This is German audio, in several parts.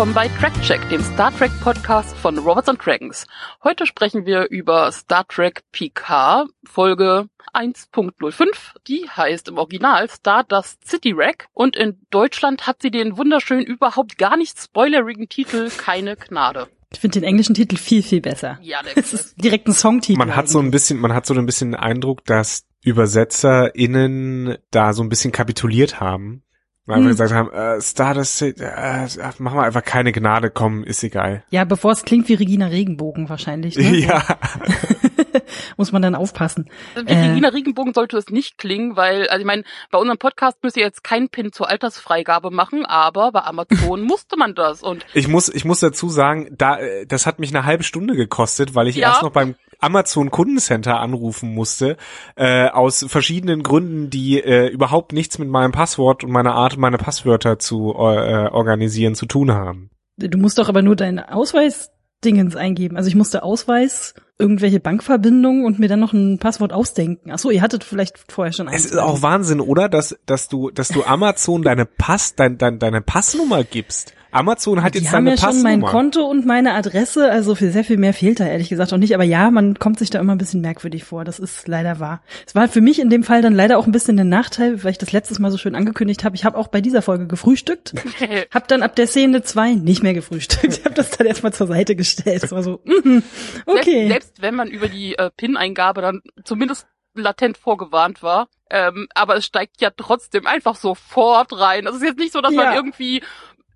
Willkommen bei Trackcheck, dem Star Trek Podcast von Robots and Dragons. Heute sprechen wir über Star Trek PK Folge 1.05. Die heißt im Original Stardust City Wreck und in Deutschland hat sie den wunderschönen, überhaupt gar nicht spoilerigen Titel Keine Gnade. Ich finde den englischen Titel viel, viel besser. Ja, der Es ist direkt ein Songtitel. Man hat so ein bisschen, man hat so ein bisschen den Eindruck, dass ÜbersetzerInnen da so ein bisschen kapituliert haben. Weil wir Hm. gesagt haben, äh, Stardust, äh, machen wir einfach keine Gnade, komm, ist egal. Ja, bevor es klingt wie Regina Regenbogen wahrscheinlich. Ne? Ja, Muss man dann aufpassen. Wie Äh. Regina Regenbogen sollte es nicht klingen, weil, also ich meine, bei unserem Podcast müsst ihr jetzt keinen Pin zur Altersfreigabe machen, aber bei Amazon musste man das. Und ich muss, ich muss dazu sagen, da, äh, das hat mich eine halbe Stunde gekostet, weil ich Ja. erst noch beim Amazon Kundencenter anrufen musste, äh, aus verschiedenen Gründen, die äh, überhaupt nichts mit meinem Passwort und meiner Art, meine Passwörter zu äh, organisieren zu tun haben. Du musst doch aber nur deinen Ausweis-Dingens eingeben. Also ich musste Ausweis, irgendwelche Bankverbindungen und mir dann noch ein Passwort ausdenken. Ach so, ihr hattet vielleicht vorher schon Es eins. ist auch Wahnsinn, oder? Dass, dass du, dass du Amazon deine Pass, dein, dein, deine Passnummer gibst. Amazon hat Die jetzt haben deine ja schon mein Passnummer. Konto und meine Adresse, also für sehr viel mehr fehlt da ehrlich gesagt auch nicht. Aber ja, man kommt sich da immer ein bisschen merkwürdig vor. Das ist leider wahr. Es war für mich in dem Fall dann leider auch ein bisschen ein Nachteil, weil ich das letztes Mal so schön angekündigt habe. Ich habe auch bei dieser Folge gefrühstückt, hab dann ab der Szene zwei nicht mehr gefrühstückt. Ich habe das dann erstmal zur Seite gestellt. Es war so, mhm, okay. selbst, selbst wenn man über die äh, PIN-Eingabe dann zumindest latent vorgewarnt war, ähm, aber es steigt ja trotzdem einfach sofort rein. Es ist jetzt nicht so, dass Ja. man irgendwie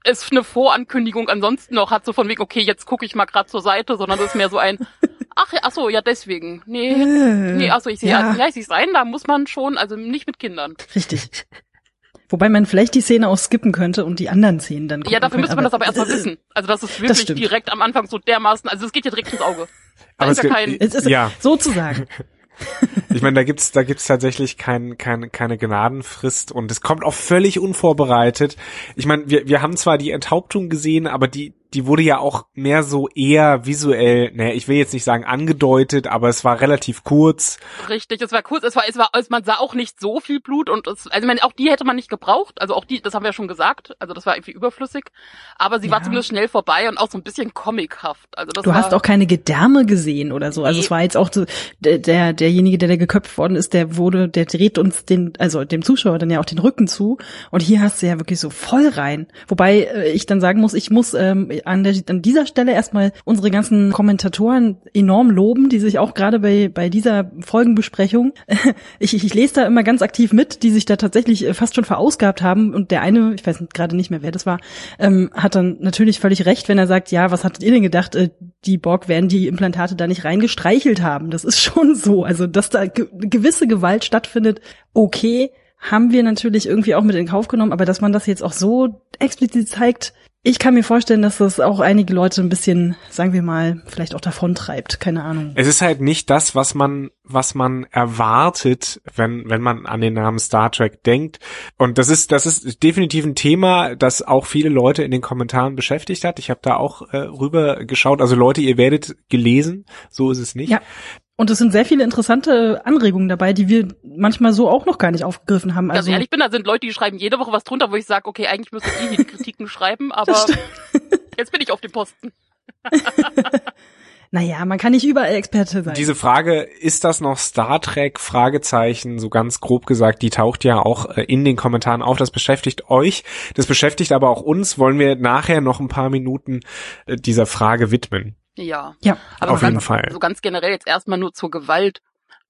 es eine Vorankündigung ansonsten noch hat, so von wegen, okay, jetzt gucke ich mal gerade zur Seite, sondern es ist mehr so ein, ach ja, ach so, ja deswegen. Nee, Äh, nee, ach so, ich sehe, ja. ja. ich sehe ein, da muss man schon, also nicht mit Kindern. Richtig. Wobei man vielleicht die Szene auch skippen könnte und die anderen Szenen dann Ja, dafür müsste man das aber erstmal wissen. Also das ist wirklich stimmt. direkt am Anfang so dermaßen, also es geht ja direkt ins Auge. Da Aber ist es ja kein, Es ist Ja. sozusagen. Ich meine, da gibt's, da gibt's tatsächlich kein, kein, keine Gnadenfrist und es kommt auch völlig unvorbereitet. Ich meine, wir, wir haben zwar die Enthauptung gesehen, aber die, die wurde ja auch mehr so eher visuell, ne, ich will jetzt nicht sagen angedeutet, aber es war relativ kurz. Richtig, es war kurz, es war, es war, es, man sah auch nicht so viel Blut und es, also ich meine, auch die hätte man nicht gebraucht, also auch die, das haben wir ja schon gesagt, also das war irgendwie überflüssig, aber sie war Ja. zumindest schnell vorbei und auch so ein bisschen comichaft, also das Du war, hast auch keine Gedärme gesehen oder so. Also Nee. es war jetzt auch so, der, der, derjenige, der da geköpft worden ist, der wurde, der dreht uns den, also dem Zuschauer dann ja auch den Rücken zu. Und hier hast du ja wirklich so voll rein. Wobei äh, ich dann sagen muss, ich muss ähm, an, der, an dieser Stelle erstmal unsere ganzen Kommentatoren enorm loben, die sich auch gerade bei, bei dieser Folgenbesprechung, ich, ich, lese da immer ganz aktiv mit, die sich da tatsächlich äh, fast schon verausgabt haben. Und der eine, ich weiß gerade nicht mehr, wer das war, ähm, hat dann natürlich völlig recht, wenn er sagt, ja, was hattet ihr denn gedacht, äh, die Borg werden die Implantate da nicht reingestreichelt haben. Das ist schon so. Also, dass da ge gewisse Gewalt stattfindet, okay, haben wir natürlich irgendwie auch mit in Kauf genommen, aber dass man das jetzt auch so explizit zeigt, ich kann mir vorstellen, dass das auch einige Leute ein bisschen, sagen wir mal, vielleicht auch davontreibt. Keine Ahnung. Es ist halt nicht das, was man, was man erwartet, wenn, wenn man an den Namen Star Trek denkt. Und das ist, das ist definitiv ein Thema, das auch viele Leute in den Kommentaren beschäftigt hat. Ich habe da auch äh, rüber geschaut. Also Leute, ihr werdet gelesen, so ist es nicht. Ja. Und es sind sehr viele interessante Anregungen dabei, die wir manchmal so auch noch gar nicht aufgegriffen haben. also Also ehrlich bin, da sind Leute, die schreiben jede Woche was drunter, wo ich sage, okay, eigentlich müsste ich die Kritiken schreiben, aber jetzt bin ich auf dem Posten. naja, man kann nicht überall Experte sein. Diese Frage, ist das noch Star Trek? Fragezeichen, so ganz grob gesagt, die taucht ja auch äh, in den Kommentaren auf. Das beschäftigt euch. Das beschäftigt aber auch uns. Wollen wir nachher noch ein paar Minuten äh, dieser Frage widmen? Ja. ja. Aber Auf jeden ganz, Fall. So ganz generell jetzt erstmal nur zur Gewalt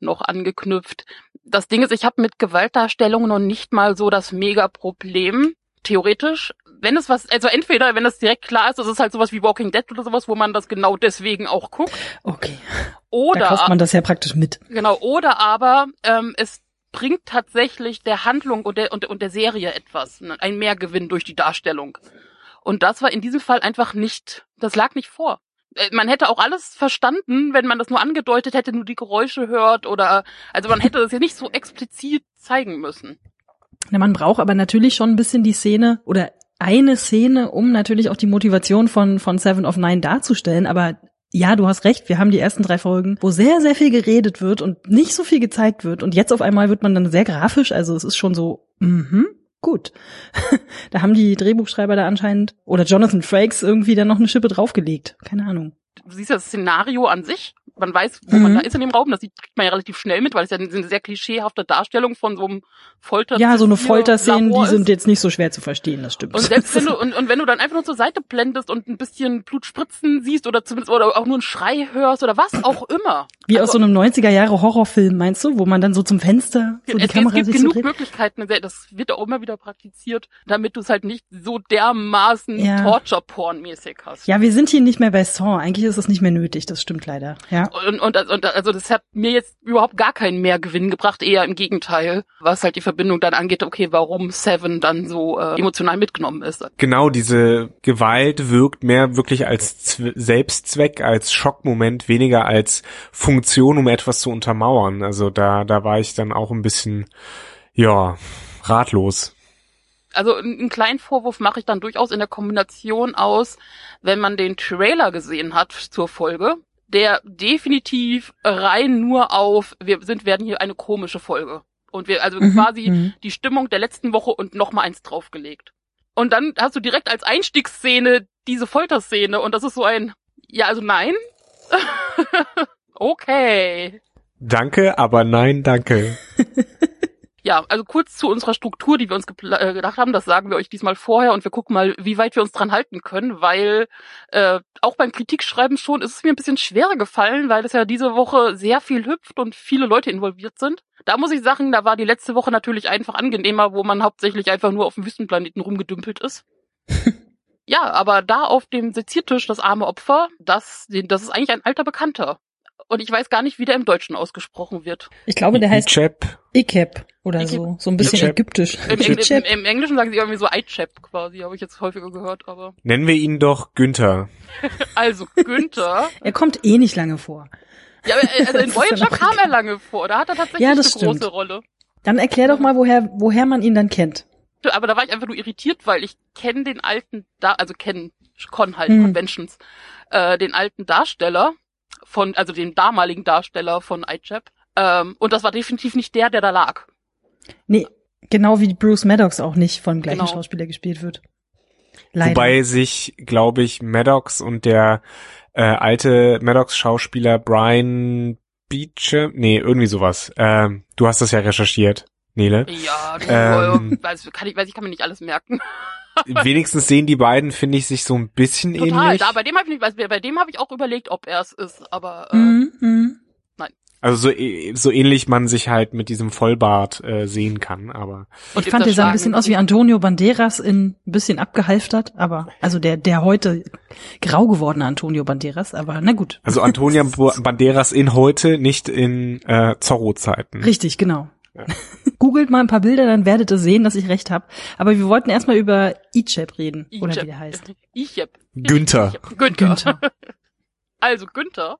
noch angeknüpft. Das Ding ist, ich habe mit Gewaltdarstellung noch nicht mal so das Mega-Problem. Theoretisch, wenn es was, also entweder, wenn es direkt klar ist, das ist halt sowas wie Walking Dead oder sowas, wo man das genau deswegen auch guckt. Okay. Oder da kauft man das ja praktisch mit. Genau, oder aber ähm, es bringt tatsächlich der Handlung und der, und, und der Serie etwas, ne, ein Mehrgewinn durch die Darstellung. Und das war in diesem Fall einfach nicht, das lag nicht vor. Äh, Man hätte auch alles verstanden, wenn man das nur angedeutet hätte, nur die Geräusche hört oder, also man hätte das ja nicht so explizit zeigen müssen. Na, man braucht aber natürlich schon ein bisschen die Szene oder eine Szene, um natürlich auch die Motivation von, von Seven of Nine darzustellen. Aber ja, du hast recht, wir haben die ersten drei Folgen, wo sehr, sehr viel geredet wird und nicht so viel gezeigt wird. Und jetzt auf einmal wird man dann sehr grafisch. Also es ist schon so, mhm, gut. da haben die Drehbuchschreiber da anscheinend oder Jonathan Frakes irgendwie dann noch eine Schippe draufgelegt. Keine Ahnung. Du siehst das Szenario an sich man weiß, wo mhm. man da ist in dem Raum, das sieht, kriegt man ja relativ schnell mit, weil es ja eine sehr klischeehafte Darstellung von so einem Folter. Ja, so eine Folterszene, die sind jetzt nicht so schwer zu verstehen, das stimmt. Und selbst wenn du, und, und wenn du dann einfach nur zur Seite blendest und ein bisschen Blut spritzen siehst oder zumindest, oder auch nur einen Schrei hörst oder was auch immer. Wie also, aus so einem 90er Jahre Horrorfilm, meinst du, wo man dann so zum Fenster so die es, Kamera Es gibt genug so Möglichkeiten, das wird auch immer wieder praktiziert, damit du es halt nicht so dermaßen ja. Torture-Porn-mäßig hast. Ja, wir sind hier nicht mehr bei Saw, eigentlich ist es nicht mehr nötig, das stimmt leider, ja. Und, und, und also das hat mir jetzt überhaupt gar keinen Mehrgewinn gebracht, eher im Gegenteil, was halt die Verbindung dann angeht, okay, warum Seven dann so äh, emotional mitgenommen ist. Genau, diese Gewalt wirkt mehr wirklich als Z Selbstzweck, als Schockmoment, weniger als Funktion, um etwas zu untermauern. Also da, da war ich dann auch ein bisschen, ja, ratlos also einen kleinen Vorwurf mache ich dann durchaus in der Kombination aus, wenn man den Trailer gesehen hat zur Folge, der definitiv rein nur auf, wir sind, werden hier eine komische Folge. Und wir, also mhm, quasi mhm. die Stimmung der letzten Woche und noch mal eins draufgelegt. Und dann hast du direkt als Einstiegsszene diese Folterszene und das ist so ein, ja, also nein. okay. Danke, aber nein, danke. Ja, also kurz zu unserer Struktur, die wir uns äh, gedacht haben, das sagen wir euch diesmal vorher und wir gucken mal, wie weit wir uns dran halten können, weil äh, auch beim Kritikschreiben schon ist es mir ein bisschen schwerer gefallen, weil es ja diese Woche sehr viel hüpft und viele Leute involviert sind. Da muss ich sagen, da war die letzte Woche natürlich einfach angenehmer, wo man hauptsächlich einfach nur auf dem Wüstenplaneten rumgedümpelt ist. ja, aber da auf dem Seziertisch das arme Opfer, das, das ist eigentlich ein alter Bekannter. Und ich weiß gar nicht, wie der im Deutschen ausgesprochen wird. Ich glaube, der heißt Ichep. Ikep oder Ikep. so. So ein bisschen Ichep. ägyptisch. Im, im, im, Im, Englischen sagen sie irgendwie so Ichep quasi, habe ich jetzt häufiger gehört, aber. Nennen wir ihn doch Günther. also Günther. er kommt eh nicht lange vor. Ja, äh, also in Voyager kam er lange vor. Da hat er tatsächlich ja, eine stimmt. große Rolle. Dann erklär doch mal, woher, woher man ihn dann kennt. Aber da war ich einfach nur irritiert, weil ich kenne den alten, da also kennen Con halt, hm. Conventions, äh, den alten Darsteller von, also den damaligen Darsteller von iChap. Ähm, und das war definitiv nicht der, der da lag. Nee, genau wie Bruce Maddox auch nicht vom gleichen genau. Schauspieler gespielt wird. Leider. Wobei sich, glaube ich, Maddox und der äh, alte Maddox-Schauspieler Brian Beecher, nee, irgendwie sowas. Ähm, du hast das ja recherchiert, Nele. Ja, du, ähm, weiß, kann ich, weiß ich, kann mir nicht alles merken. wenigstens sehen die beiden, finde ich, sich so ein bisschen Total, ähnlich. Da, bei dem habe ich nicht, bei dem habe ich auch überlegt, ob er es ist, aber äh, mm -hmm. nein. Also so, so ähnlich man sich halt mit diesem Vollbart äh, sehen kann, aber. Und ich fand, der sah ein bisschen aus wie Antonio Banderas in ein bisschen abgehalftert, aber also der der heute grau gewordene Antonio Banderas, aber na gut. Also Antonio Banderas in heute, nicht in äh, Zorro-Zeiten. Richtig, genau. Ja. Googelt mal ein paar Bilder, dann werdet ihr sehen, dass ich recht habe. Aber wir wollten erstmal über Ichep reden, Ichep. oder wie der heißt. Ichep. Günther. Günther. Günther. Also Günther.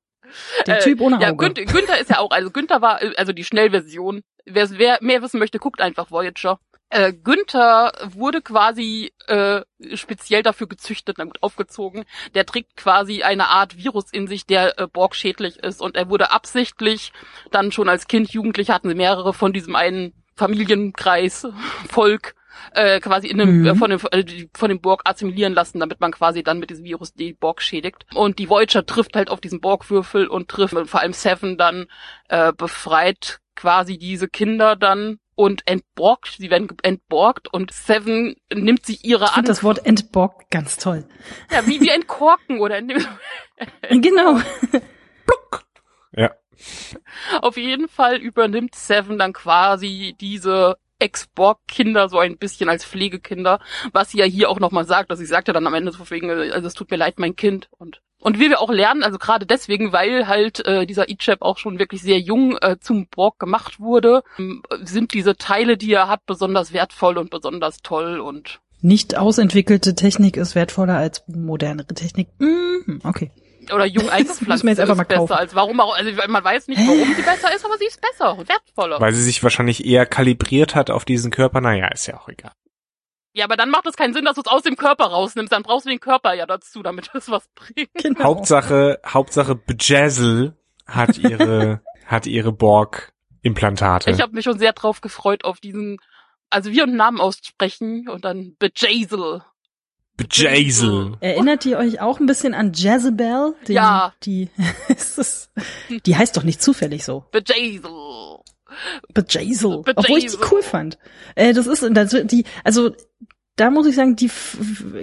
Der Typ ohne Auge. Ja, Günther, Günther ist ja auch, also Günther war, also die Schnellversion. Wer, wer mehr wissen möchte, guckt einfach Voyager. Äh, Günther wurde quasi äh, speziell dafür gezüchtet, damit aufgezogen. Der trägt quasi eine Art Virus in sich, der äh, Borg schädlich ist. Und er wurde absichtlich dann schon als Kind, Jugendlich hatten sie mehrere von diesem einen Familienkreis, Volk, äh, quasi in einem, mhm. äh, von, dem, äh, von dem Borg assimilieren lassen, damit man quasi dann mit diesem Virus die Borg schädigt. Und die Voyager trifft halt auf diesen Borgwürfel und trifft vor allem Seven dann, äh, befreit quasi diese Kinder dann und entborgt, sie werden entborgt und Seven nimmt sich ihre an. das Wort entborgt ganz toll. Ja, wie wir entkorken oder genau. Pluck. Ja. Auf jeden Fall übernimmt Seven dann quasi diese Ex-Borg-Kinder so ein bisschen als Pflegekinder, was sie ja hier auch nochmal sagt. Also sie sagt ja dann am Ende so wegen, also es tut mir leid, mein Kind. Und und wie wir auch lernen, also gerade deswegen, weil halt äh, dieser Ichab auch schon wirklich sehr jung äh, zum Borg gemacht wurde, ähm, sind diese Teile, die er hat, besonders wertvoll und besonders toll und nicht ausentwickelte Technik ist wertvoller als modernere Technik. Mhm, okay. Oder jung eingepflanzt ist einfach mal besser kaufen. als warum auch, also man weiß nicht, warum sie besser ist, aber sie ist besser, wertvoller. Weil sie sich wahrscheinlich eher kalibriert hat auf diesen Körper, naja, ist ja auch egal. Ja, aber dann macht es keinen Sinn, dass du es aus dem Körper rausnimmst. Dann brauchst du den Körper ja dazu, damit es was bringt. Genau. Hauptsache, Hauptsache Bejazzle hat ihre, hat ihre Borg-Implantate. Ich habe mich schon sehr drauf gefreut auf diesen Also wir einen Namen aussprechen und dann Bejazel. Bejazel. Erinnert ihr euch auch ein bisschen an Jezebel? Den, Ja. Die, ist das, die heißt doch nicht zufällig so. Bejazel. Bejazel. Bejazel. Obwohl ich die cool fand. Äh, das ist, das, die, also, da muss ich sagen, die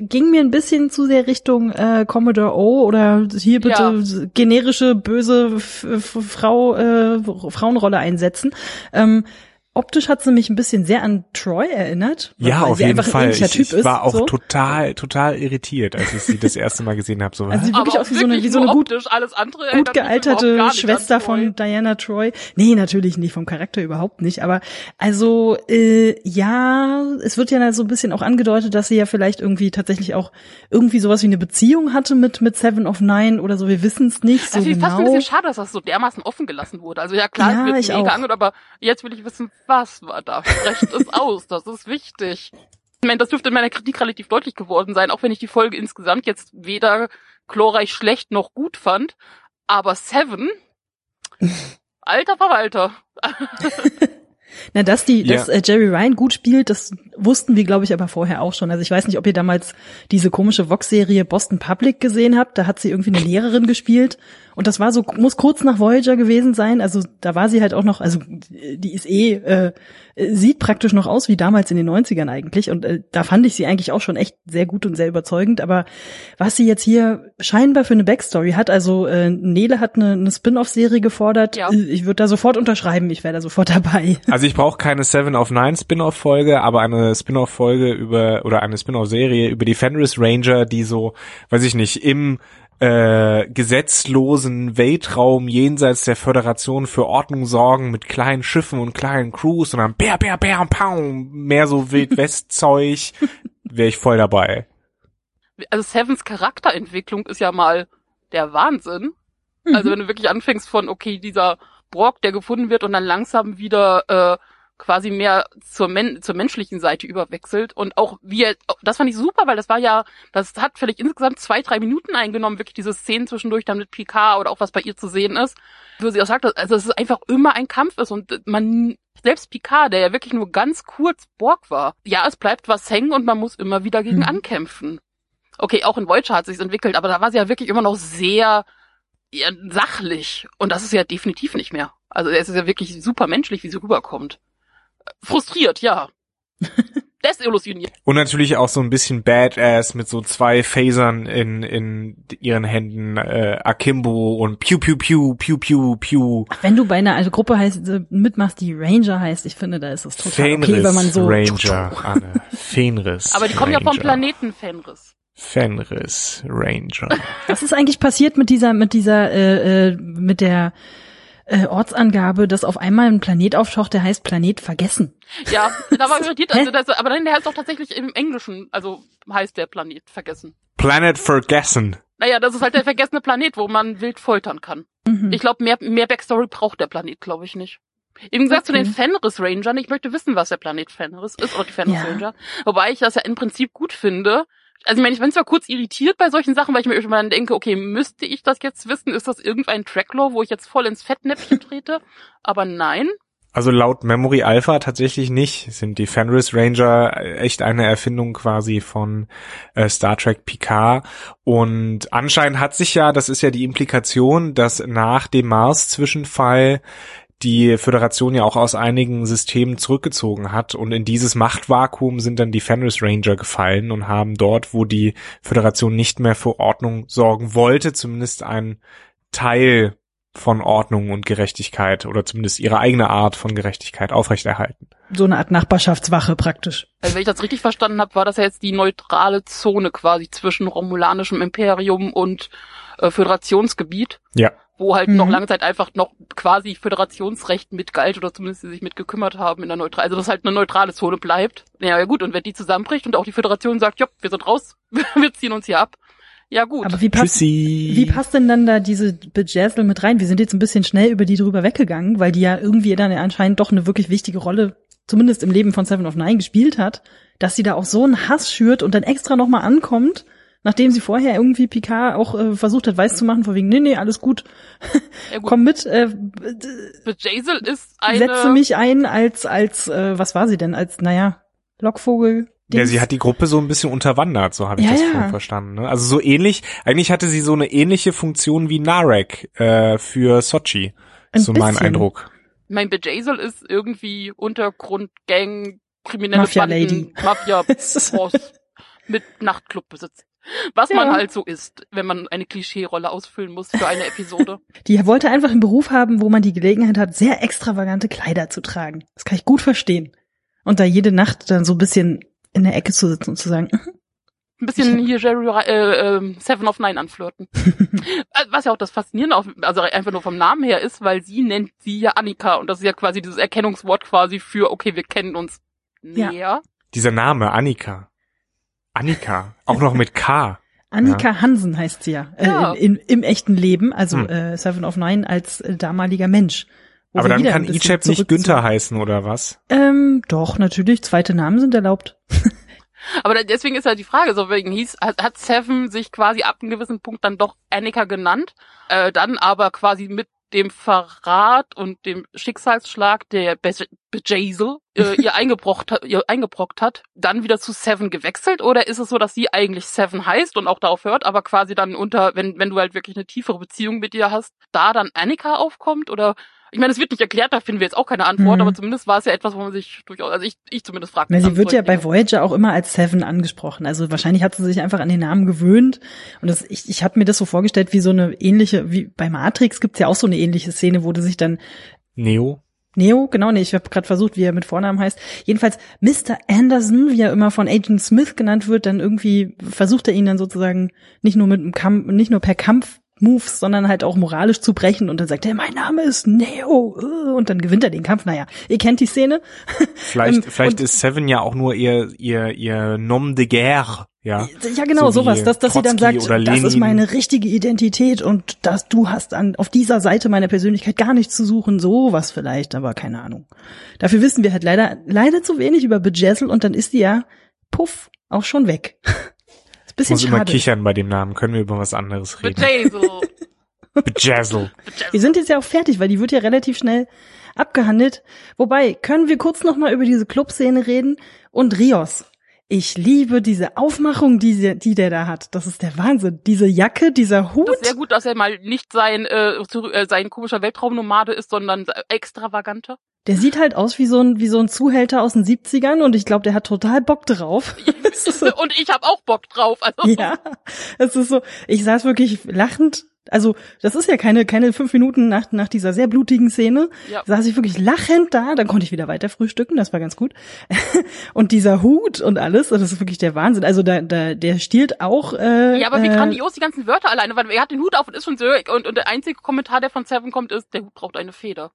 ging mir ein bisschen zu sehr Richtung äh, Commodore O oder hier bitte Ja. generische böse F F Frau äh, Frauenrolle einsetzen. Ähm, optisch hat sie mich ein bisschen sehr an Troy erinnert. Ja, auf sie jeden einfach ein Fall. ähnlicher Ich, Typ ich ist. war auch so. total, total irritiert, als ich sie das erste Mal gesehen habe. So, Also sie wirklich auch wie so eine, wie so eine gut alles andere gut erinnert mich überhaupt gealterte Schwester von Diana Troy. Nee, natürlich nicht, vom Charakter überhaupt nicht. Aber also, äh, ja, es wird ja so ein bisschen auch angedeutet, dass sie ja vielleicht irgendwie tatsächlich auch irgendwie sowas wie eine Beziehung hatte mit, mit Seven of Nine oder so. Wir wissen es nicht so Das finde ich fast ein genau. bisschen schade, dass das so dermaßen offen gelassen wurde. Also ja klar, Ja, es wird ich mega auch. angehört, aber jetzt will ich wissen, was war da. Sprecht es aus, das ist wichtig. Ich meine, das dürfte in meiner Kritik relativ deutlich geworden sein, auch wenn ich die Folge insgesamt jetzt weder glorreich schlecht noch gut fand. Aber Seven, alter Verwalter. Na, dass die, Ja. dass äh, Jerry Ryan gut spielt, das wussten wir, glaube ich, aber vorher auch schon. Also ich weiß nicht, ob ihr damals diese komische Vox-Serie Boston Public gesehen habt. Da hat sie irgendwie eine Lehrerin gespielt und das war so muss kurz nach Voyager gewesen sein. Also da war sie halt auch noch, also die ist eh äh, sieht praktisch noch aus wie damals in den 90ern eigentlich und äh, da fand ich sie eigentlich auch schon echt sehr gut und sehr überzeugend. Aber was sie jetzt hier scheinbar für eine Backstory hat, also äh, Nele hat eine, eine Spin-off-Serie gefordert. Ja. Äh, Ich würde da sofort unterschreiben. Ich wäre da sofort dabei. Also ich brauche keine Seven of Nine Spin-off-Folge, aber eine Spin-off-Folge über oder eine Spin-off-Serie über die Fenris Ranger, die so, weiß ich nicht, im äh, gesetzlosen Weltraum jenseits der Föderation für Ordnung sorgen mit kleinen Schiffen und kleinen Crews und dann bär, bär, bär, pau, mehr so Wild-West-Zeug, wäre ich voll dabei. Also Sevens Charakterentwicklung ist ja mal der Wahnsinn. Also wenn du wirklich anfängst von, okay, dieser Brock, der gefunden wird und dann langsam wieder äh, quasi mehr zur, men zur menschlichen Seite überwechselt und auch wie er, das fand ich super, weil das war ja, das hat vielleicht insgesamt zwei, drei Minuten eingenommen, wirklich diese Szenen zwischendurch dann mit Picard oder auch was bei ihr zu sehen ist. Wo sie auch sagt, also dass es einfach immer ein Kampf ist und man, selbst Picard, der ja wirklich nur ganz kurz Borg war, ja, es bleibt was hängen und man muss immer wieder gegen Mhm. ankämpfen. Okay, auch in Voyager hat sich's entwickelt, aber da war sie ja wirklich immer noch sehr ja, sachlich. Und das ist ja definitiv nicht mehr. Also es ist ja wirklich super menschlich, wie sie rüberkommt. Frustriert, ja. Desillusioniert. Und natürlich auch so ein bisschen Badass mit so zwei Phasern in, in ihren Händen, äh, Akimbo und Pew Pew Pew Pew Pew Pew. Wenn du bei einer also Gruppe heißt, äh, mitmachst, die Ranger heißt, ich finde, da ist es total Fenris okay, wenn man so Ranger, Anne. Fenris Aber die kommen ja vom Ranger. Planeten Fenris. Fenris Ranger. Was ist eigentlich passiert mit dieser, mit dieser, äh, äh, mit der äh, Ortsangabe, dass auf einmal ein Planet auftaucht, der heißt Planet vergessen? Ja, da war irritiert. Also das, aber dann der heißt auch tatsächlich im Englischen, also heißt der Planet vergessen. Planet Forgessen. Naja, das ist halt der vergessene Planet, wo man wild foltern kann. Mhm. Ich glaube, mehr, mehr Backstory braucht der Planet, glaube ich nicht. Im Gegensatz zu Okay. den Fenris Rangern, ich möchte wissen, was der Planet Fenris ist oder die Fenris Ja. Ranger. Wobei ich das ja im Prinzip gut finde. Also ich meine, ich bin zwar kurz irritiert bei solchen Sachen, weil ich mir irgendwann denke, okay, müsste ich das jetzt wissen? Ist das irgendein Tracklore, wo ich jetzt voll ins Fettnäpfchen trete? Aber nein. Also laut Memory Alpha tatsächlich nicht. Sind die Fenris Ranger echt eine Erfindung quasi von äh, Star Trek Picard. Und anscheinend hat sich ja, das ist ja die Implikation, dass nach dem Mars-Zwischenfall die Föderation ja auch aus einigen Systemen zurückgezogen hat und in dieses Machtvakuum sind dann die Fenris Ranger gefallen und haben dort, wo die Föderation nicht mehr für Ordnung sorgen wollte, zumindest einen Teil von Ordnung und Gerechtigkeit oder zumindest ihre eigene Art von Gerechtigkeit aufrechterhalten. So eine Art Nachbarschaftswache praktisch. Also wenn ich das richtig verstanden habe, war das ja jetzt die neutrale Zone quasi zwischen romulanischem Imperium und äh, Föderationsgebiet. Ja. Wo halt Mhm. noch lange Zeit einfach noch quasi Föderationsrecht mitgalt oder zumindest sie sich mit gekümmert haben in der neutral, also dass halt eine neutrale Zone bleibt. Ja, ja gut, und wenn die zusammenbricht und auch die Föderation sagt, ja, wir sind raus, wir ziehen uns hier ab. Ja gut. Aber wie passt, Tschüssi. wie passt denn dann da diese Bejazzle mit rein? Wir sind jetzt ein bisschen schnell über die drüber weggegangen, weil die ja irgendwie dann anscheinend doch eine wirklich wichtige Rolle, zumindest im Leben von Seven of Nine gespielt hat, dass sie da auch so einen Hass schürt und dann extra nochmal ankommt Nachdem sie vorher irgendwie Picard auch äh, versucht hat, weiß zu machen, vor wegen, nee, nee, alles gut, Ja, gut. komm mit, äh, Bejazel ist eine. setze mich ein als, als, äh, was war sie denn, als, naja, Lockvogel. Ja, sie hat die Gruppe so ein bisschen unterwandert, so habe ich Ja, das ja. vorhin verstanden. Ne? Also so ähnlich, eigentlich hatte sie so eine ähnliche Funktion wie Narek äh, für Sochi. Ein so mein bisschen. Eindruck. Mein Bejazel ist irgendwie Untergrund, Gang, kriminelle Mafia Banden, Lady. Mafia Boss mit Nachtclubbesitz. Was man Ja. halt so ist, wenn man eine Klischee-Rolle ausfüllen muss für eine Episode. Die wollte einfach einen Beruf haben, wo man die Gelegenheit hat, sehr extravagante Kleider zu tragen. Das kann ich gut verstehen. Und da jede Nacht dann so ein bisschen in der Ecke zu sitzen und zu sagen, mhm, Ein bisschen hier Jerry äh, ähm, Seven of Nine anflirten. Äh, Was ja auch das Faszinierende, auf, also einfach nur vom Namen her ist, weil sie nennt sie ja Annika und das ist ja quasi dieses Erkennungswort quasi für, okay, wir kennen uns Ja. näher. Dieser Name, Annika. Annika. Auch noch mit K. Annika Hansen heißt sie ja, äh, Ja. in, im echten Leben, also Hm. äh, Seven of Nine als äh, damaliger Mensch. Aber dann kann Ichab nicht Günther zu- heißen, oder was? Ähm, doch, natürlich, zweite Namen sind erlaubt. Aber deswegen ist halt die Frage, so wegen hieß, hat, hat Seven sich quasi ab einem gewissen Punkt dann doch Annika genannt, äh, dann aber quasi mit dem Verrat und dem Schicksalsschlag der Be Bejazel äh, ihr, eingebrockt, hat- ihr eingebrockt hat, dann wieder zu Seven gewechselt? Oder ist es so, dass sie eigentlich Seven heißt und auch darauf hört, aber quasi dann unter, wenn, wenn du halt wirklich eine tiefere Beziehung mit ihr hast, da dann Annika aufkommt? Oder ich meine, es wird nicht erklärt, da finden wir jetzt auch keine Antwort, Mhm. aber zumindest war es ja etwas, wo man sich durchaus, also ich, ich zumindest frage. Weil sie wird ja bei Voyager auch immer als Seven angesprochen. Also wahrscheinlich hat sie sich einfach an den Namen gewöhnt. Und das, ich, ich habe mir das so vorgestellt, wie so eine ähnliche, wie bei Matrix gibt's ja auch so eine ähnliche Szene, wo du sich dann Neo? Neo, genau, nee, ich habe gerade versucht, wie er mit Vornamen heißt. Jedenfalls Mr. Anderson, wie er immer von Agent Smith genannt wird, dann irgendwie versucht er ihn dann sozusagen nicht nur mit einem Kampf, nicht nur per Kampf Moves, sondern halt auch moralisch zu brechen und dann sagt er, mein Name ist Neo äh, und dann gewinnt er den Kampf. Naja, ihr kennt die Szene. Vielleicht, Ähm, vielleicht ist Seven ja auch nur ihr, ihr, ihr Nom de guerre, ja. Ja, genau, So sowas, dass, dass sie dann sagt, das ist meine richtige Identität und dass du hast an, auf dieser Seite meiner Persönlichkeit gar nichts zu suchen, sowas vielleicht, aber keine Ahnung. Dafür wissen wir halt leider, leider zu wenig über Bejazzle und dann ist die ja, puff, auch schon weg. ist ein Ich bisschen muss immer schade. kichern bei dem Namen. Können wir über was anderes reden? Bejazel. Bejazzle. Wir sind jetzt ja auch fertig, weil die wird ja relativ schnell abgehandelt. Wobei, können wir kurz noch mal über diese Clubszene reden und Rios. Ich liebe diese Aufmachung, die, sie- die der da hat. Das ist der Wahnsinn. Diese Jacke, dieser Hut. Das ist sehr gut, dass er mal nicht sein, äh, zu, äh, sein komischer Weltraumnomade ist, sondern extravaganter. Der sieht halt aus wie so ein, wie so ein Zuhälter aus den 70ern und ich glaube, der hat total Bock drauf. So, Und ich habe auch Bock drauf. Also, ja, es ist so, ich saß wirklich lachend. Also, das ist ja keine, keine fünf Minuten nach, nach dieser sehr blutigen Szene. Ja. Saß ich wirklich lachend da, dann konnte ich wieder weiter frühstücken, das war ganz gut. und dieser Hut und alles, das ist wirklich der Wahnsinn. Also, da, da, der stiehlt auch, äh, ja, aber wie äh, grandios die ganzen Wörter alleine, weil er hat den Hut auf und ist schon so, und, und der einzige Kommentar, der von Seven kommt, ist, der Hut braucht eine Feder.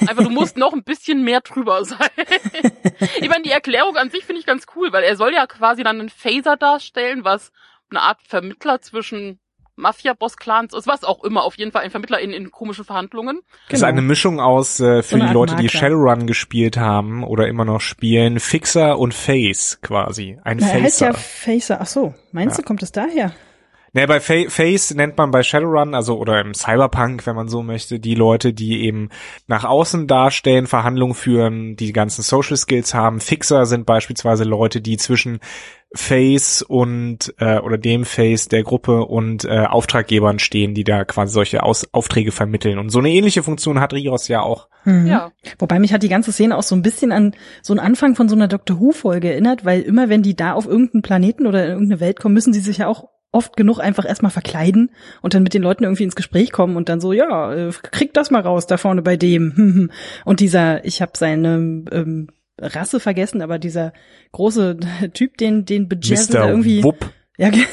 Einfach, du musst noch ein bisschen mehr drüber sein. ich meine, die Erklärung an sich finde ich ganz cool, weil er soll ja quasi dann einen Phaser darstellen, was eine Art Vermittler zwischen Mafia-Boss-Clans ist, was auch immer, auf jeden Fall ein Vermittler in, in komischen Verhandlungen. Das ist Genau. eine Mischung aus, äh, für So die Leute, die Makler. Shadowrun gespielt haben oder immer noch spielen, Fixer und Face quasi. Ein Na, er heißt Facer. ja Facer. Ach so, meinst Ja. du, kommt das daher? Ne, bei Fa Face nennt man bei Shadowrun, also oder im Cyberpunk, wenn man so möchte, die Leute, die eben nach außen darstellen, Verhandlungen führen, die ganzen Social Skills haben. Fixer sind beispielsweise Leute, die zwischen Face und äh, oder dem Face der Gruppe und äh, Auftraggebern stehen, die da quasi solche Aus Aufträge vermitteln. Und so eine ähnliche Funktion hat Rios ja auch. Mhm. Ja. Wobei mich hat die ganze Szene auch so ein bisschen an so einen Anfang von so einer Doctor Who-Folge erinnert, weil immer wenn die da auf irgendeinen Planeten oder in irgendeine Welt kommen, müssen sie sich ja auch oft genug einfach erstmal verkleiden und dann mit den Leuten irgendwie ins Gespräch kommen und dann so, ja, äh, krieg das mal raus, da vorne bei dem. Und dieser, ich habe seine ähm, Rasse vergessen, aber dieser große Typ, den, den Bejazzle da Mr. irgendwie, Wupp. ja, genau,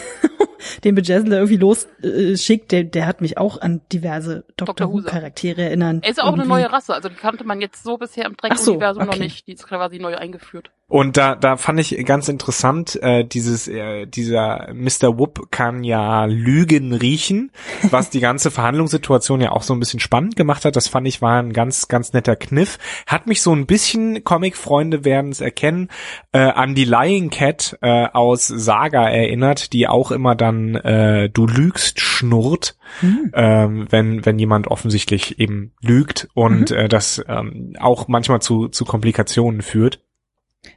den Bejazzle da irgendwie los äh, schickt, der, der hat mich auch an diverse Doctor, Dr. Who Who-Charaktere erinnern. Er ist ja auch eine Irgendwie. neue Rasse, also die kannte man jetzt so bisher im Ach so, Trek-Universum noch okay. nicht. Die ist quasi neu eingeführt. Und da, da fand ich ganz interessant, äh, dieses, äh, dieser Mr. Whoop kann ja Lügen riechen, was die ganze Verhandlungssituation ja auch so ein bisschen spannend gemacht hat. Das fand ich war ein ganz, ganz netter Kniff. Hat mich so ein bisschen, Comic-Freunde werden es erkennen, äh, an die Lying Cat äh, aus Saga erinnert, die auch immer dann äh, du lügst schnurrt, mhm. ähm, wenn, wenn jemand offensichtlich eben lügt und mhm. äh, das ähm, auch manchmal zu, zu Komplikationen führt.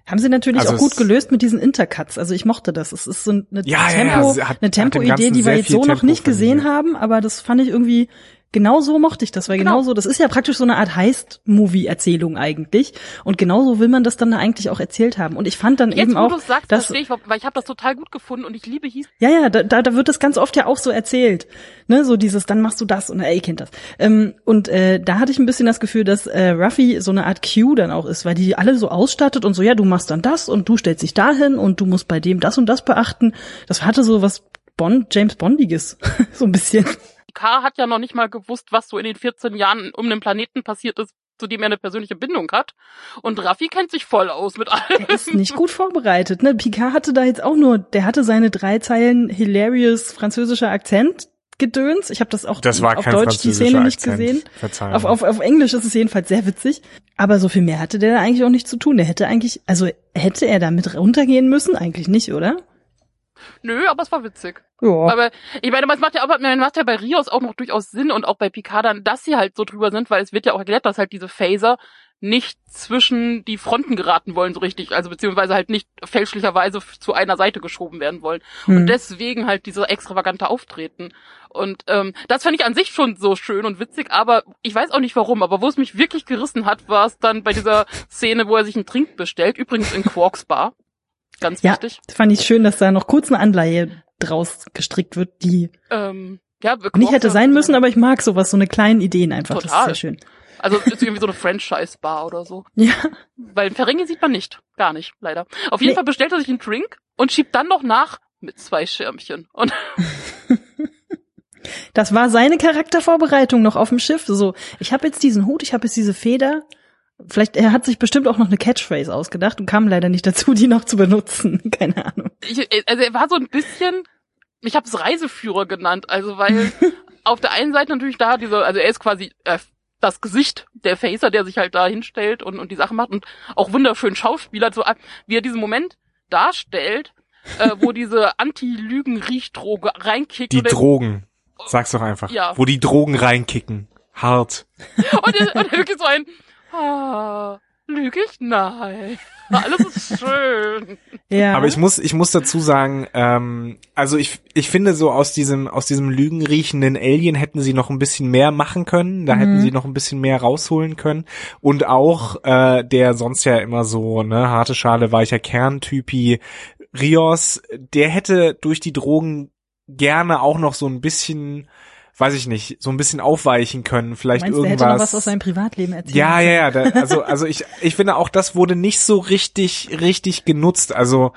Haben sie natürlich also auch gut gelöst mit diesen Intercuts. Also ich mochte das. Es ist so eine ja, Tempo, ja, ja. Hat, eine Tempo-Idee, die wir jetzt so noch nicht gesehen haben, aber das fand ich irgendwie genau so mochte ich das, weil genau. so, das ist ja praktisch so eine Art Heist-Movie-Erzählung eigentlich. Und genauso will man das dann eigentlich auch erzählt haben. Und ich fand dann Jetzt, eben auch, wo sagst, dass, ich, weil ich habe das total gut gefunden und ich liebe hieß. Ja, ja, da, da, da wird das ganz oft ja auch so erzählt, ne, so dieses, dann machst du das und ihr kennt das. Ähm, und äh, da hatte ich ein bisschen das Gefühl, dass äh, Ruffy so eine Art Cue dann auch ist, weil die alle so ausstattet und so, ja, du machst dann das und du stellst dich dahin und du musst bei dem das und das beachten. Das hatte so was Bond, James Bondiges, so ein bisschen. K hat ja noch nicht mal gewusst, was so in den 14 Jahren um den Planeten passiert ist, zu dem er eine persönliche Bindung hat. Und Raffi kennt sich voll aus mit allem. Der ist nicht gut vorbereitet. Ne? Picard hatte da jetzt auch nur, der hatte seine drei Zeilen hilarious französischer Akzent gedöns. Ich habe das auch das auf Deutsch die Szene nicht gesehen. Auf, auf, auf Englisch ist es jedenfalls sehr witzig. Aber so viel mehr hatte der da eigentlich auch nicht zu tun. Der hätte eigentlich, also hätte er da mit runtergehen müssen? Eigentlich nicht, oder? Nö, aber es war witzig. Ja. Aber ich meine, es macht ja, auch, man macht ja bei Rios auch noch durchaus Sinn und auch bei Picard dann, dass sie halt so drüber sind, weil es wird ja auch erklärt, dass halt diese Phaser nicht zwischen die Fronten geraten wollen so richtig, also beziehungsweise halt nicht fälschlicherweise zu einer Seite geschoben werden wollen. Hm. Und deswegen halt diese extravagante Auftreten. Und ähm, das fand ich an sich schon so schön und witzig, aber ich weiß auch nicht warum, aber wo es mich wirklich gerissen hat, war es dann bei dieser Szene, wo er sich einen Trink bestellt, übrigens in Quarks Bar. Ganz ja, wichtig. Fand ich schön, dass da noch kurz eine Anleihe draus gestrickt wird, die ähm, ja, nicht hätte sein müssen, aber ich mag sowas, so eine kleinen Ideen einfach. Total. Das ist sehr schön. Also ist irgendwie so eine Franchise-Bar oder so. Ja. Weil Ferengi sieht man nicht. Gar nicht, leider. Auf jeden nee. Fall bestellt er sich einen Drink und schiebt dann noch nach mit zwei Schirmchen. Und das war seine Charaktervorbereitung noch auf dem Schiff. So, ich habe jetzt diesen Hut, ich habe jetzt diese Feder, Vielleicht, er hat sich bestimmt auch noch eine Catchphrase ausgedacht und kam leider nicht dazu, die noch zu benutzen. Keine Ahnung. Ich, also er war so ein bisschen, ich habe es Reiseführer genannt, also weil auf der einen Seite natürlich da diese, also er ist quasi äh, das Gesicht der Facer, der sich halt da hinstellt und, und die Sache macht und auch wunderschön Schauspieler, so wie er diesen Moment darstellt, äh, wo diese Anti-Lügen-Riechdroge reinkickt. Die Drogen. Sag's doch einfach. Ja. Wo die Drogen reinkicken. Hart. und, er, und er wirklich so ein, Ah, lüge ich? Nein. Alles ist schön. ja. Aber ich muss, ich muss dazu sagen, ähm, also ich, ich finde so aus diesem, aus diesem lügenriechenden Alien hätten sie noch ein bisschen mehr machen können. Da mhm. hätten sie noch ein bisschen mehr rausholen können. Und auch, äh, der sonst ja immer so, ne, harte Schale, weicher Kerntypi Rios, der hätte durch die Drogen gerne auch noch so ein bisschen weiß ich nicht, so ein bisschen aufweichen können, vielleicht Meinst, irgendwas. Der hätte noch was aus seinem Privatleben erzählen Ja, ja, ja, da, also also ich ich finde auch das wurde nicht so richtig richtig genutzt, also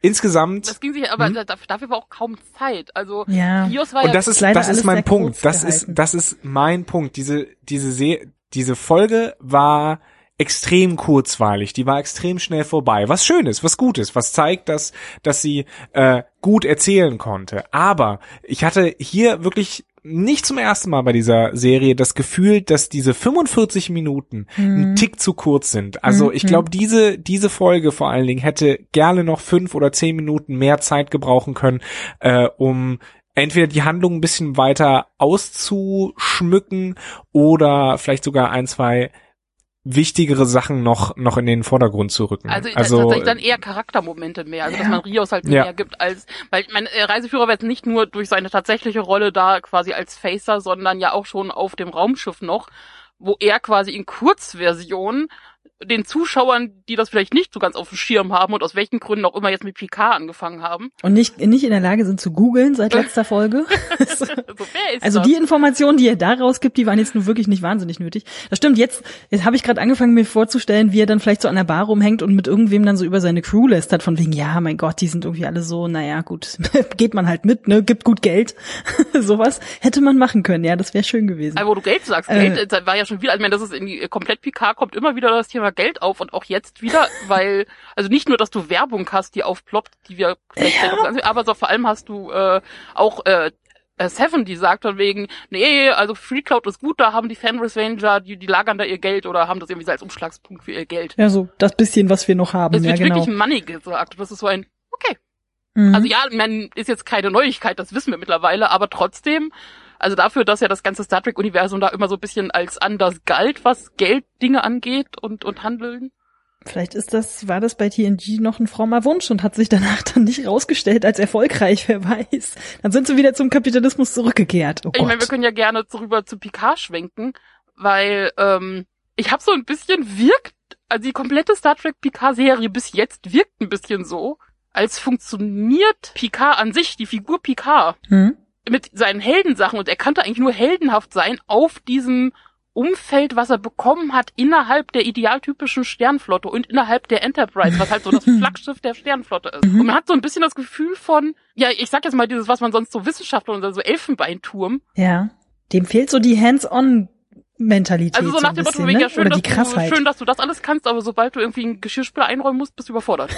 insgesamt. Das ging sich, aber hm? dafür war auch kaum Zeit. Also ja. Bios war und ja das ist das ist mein Punkt. Das ist das ist mein Punkt. Diese diese Se diese Folge war extrem kurzweilig, die war extrem schnell vorbei. Was schön ist, was gut ist, was zeigt, dass dass sie äh, gut erzählen konnte. Aber ich hatte hier wirklich nicht zum ersten Mal bei dieser Serie das Gefühl, dass diese 45 Minuten mhm. ein Tick zu kurz sind. Also mhm. ich glaube, diese, diese Folge vor allen Dingen hätte gerne noch fünf oder zehn Minuten mehr Zeit gebrauchen können, äh, um entweder die Handlung ein bisschen weiter auszuschmücken oder vielleicht sogar ein, zwei wichtigere Sachen noch noch in den Vordergrund zu rücken. Also, also tatsächlich dann eher Charaktermomente mehr, also dass man Rios halt ja. mehr gibt als, weil mein Reiseführer wird nicht nur durch seine tatsächliche Rolle da quasi als Facer, sondern ja auch schon auf dem Raumschiff noch, wo er quasi in Kurzversion den Zuschauern, die das vielleicht nicht so ganz auf dem Schirm haben und aus welchen Gründen auch immer jetzt mit Picard angefangen haben. Und nicht, nicht in der Lage sind zu googeln seit letzter Folge. so, also die Informationen, die er da rausgibt, die waren jetzt nur wirklich nicht wahnsinnig nötig. Das stimmt, jetzt, jetzt habe ich gerade angefangen, mir vorzustellen, wie er dann vielleicht so an der Bar rumhängt und mit irgendwem dann so über seine Crew lästert, von wegen, ja, mein Gott, die sind irgendwie alle so, naja, gut, geht man halt mit, ne, gibt gut Geld. Sowas hätte man machen können, ja, das wäre schön gewesen. Aber wo du Geld sagst, Geld äh, war ja schon wieder, ich meine, das ist in die, komplett Picard kommt immer wieder das Thema Jahre Geld auf und auch jetzt wieder, weil, also nicht nur, dass du Werbung hast, die aufploppt, die wir vielleicht ja. aber so vor allem hast du äh, auch äh, äh, Seven, die sagt von wegen, nee, also Free Cloud ist gut, da haben die Fenris Ranger, die, die lagern da ihr Geld oder haben das irgendwie so als Umschlagspunkt für ihr Geld. Ja, so das bisschen, was wir noch haben. Es ja, wird genau. wirklich Money gesagt. Das ist so ein, okay. Mhm. Also ja, man ist jetzt keine Neuigkeit, das wissen wir mittlerweile, aber trotzdem, also dafür, dass ja das ganze Star Trek-Universum da immer so ein bisschen als anders galt, was Gelddinge angeht und, und Handeln. Vielleicht ist das, war das bei TNG noch ein frommer Wunsch und hat sich danach dann nicht rausgestellt als erfolgreich, wer weiß. Dann sind sie wieder zum Kapitalismus zurückgekehrt. Oh ich meine, wir können ja gerne rüber zu Picard schwenken, weil ähm, ich habe so ein bisschen wirkt, also die komplette Star Trek Picard-Serie bis jetzt wirkt ein bisschen so, als funktioniert Picard an sich, die Figur Picard, hm? Mit seinen Heldensachen und er kannte eigentlich nur heldenhaft sein auf diesem Umfeld, was er bekommen hat innerhalb der idealtypischen Sternflotte und innerhalb der Enterprise, was halt so das Flaggschiff der Sternflotte ist. Mhm. Und man hat so ein bisschen das Gefühl von, ja, ich sag jetzt mal dieses, was man sonst so Wissenschaftler oder so Elfenbeinturm. Ja. Dem fehlt so die Hands-on Mentalität. Also so nach dem Motto, ne? ja, schön, Oder die dass du, schön, dass du das alles kannst, aber sobald du irgendwie ein Geschirrspiel einräumen musst, bist du überfordert.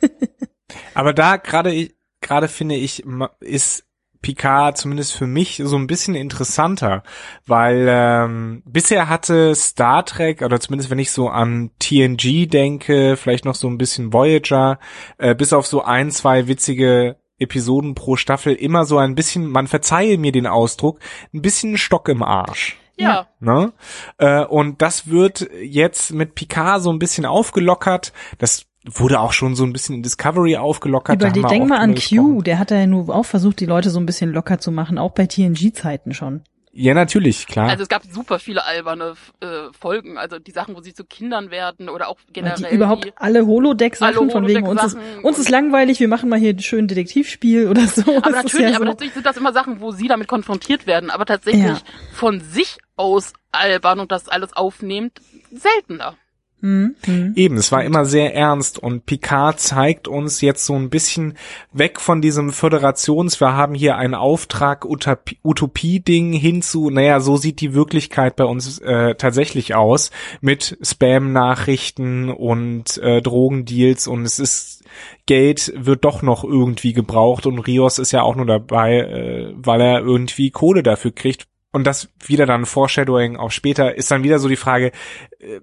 aber da gerade, gerade finde ich, ist Picard zumindest für mich so ein bisschen interessanter, weil ähm, bisher hatte Star Trek oder zumindest wenn ich so an TNG denke, vielleicht noch so ein bisschen Voyager, äh, bis auf so ein, zwei witzige Episoden pro Staffel immer so ein bisschen, man verzeihe mir den Ausdruck, ein bisschen Stock im Arsch. Ja. Ne? Äh, und das wird jetzt mit Picard so ein bisschen aufgelockert. Das wurde auch schon so ein bisschen in Discovery aufgelockert. Über die, denk mal an Q, der hat ja nur auch versucht, die Leute so ein bisschen locker zu machen, auch bei TNG-Zeiten schon. Ja, natürlich, klar. Also es gab super viele alberne äh, Folgen, also die Sachen, wo sie zu Kindern werden oder auch generell. Die überhaupt die, alle Holodeck-Sachen, von wegen uns ist, uns ist langweilig, wir machen mal hier ein schön Detektivspiel oder so. Aber natürlich, ja aber so. tatsächlich sind das immer Sachen, wo sie damit konfrontiert werden, aber tatsächlich ja. von sich aus albern und das alles aufnehmt, seltener. Mhm. Eben, es war immer sehr ernst und Picard zeigt uns jetzt so ein bisschen weg von diesem Föderations, wir haben hier einen Auftrag Utopie-Ding hinzu, naja, so sieht die Wirklichkeit bei uns äh, tatsächlich aus, mit Spam-Nachrichten und äh, Drogendeals und es ist Geld wird doch noch irgendwie gebraucht und Rios ist ja auch nur dabei, äh, weil er irgendwie Kohle dafür kriegt. Und das wieder dann Foreshadowing auch später ist dann wieder so die Frage, äh,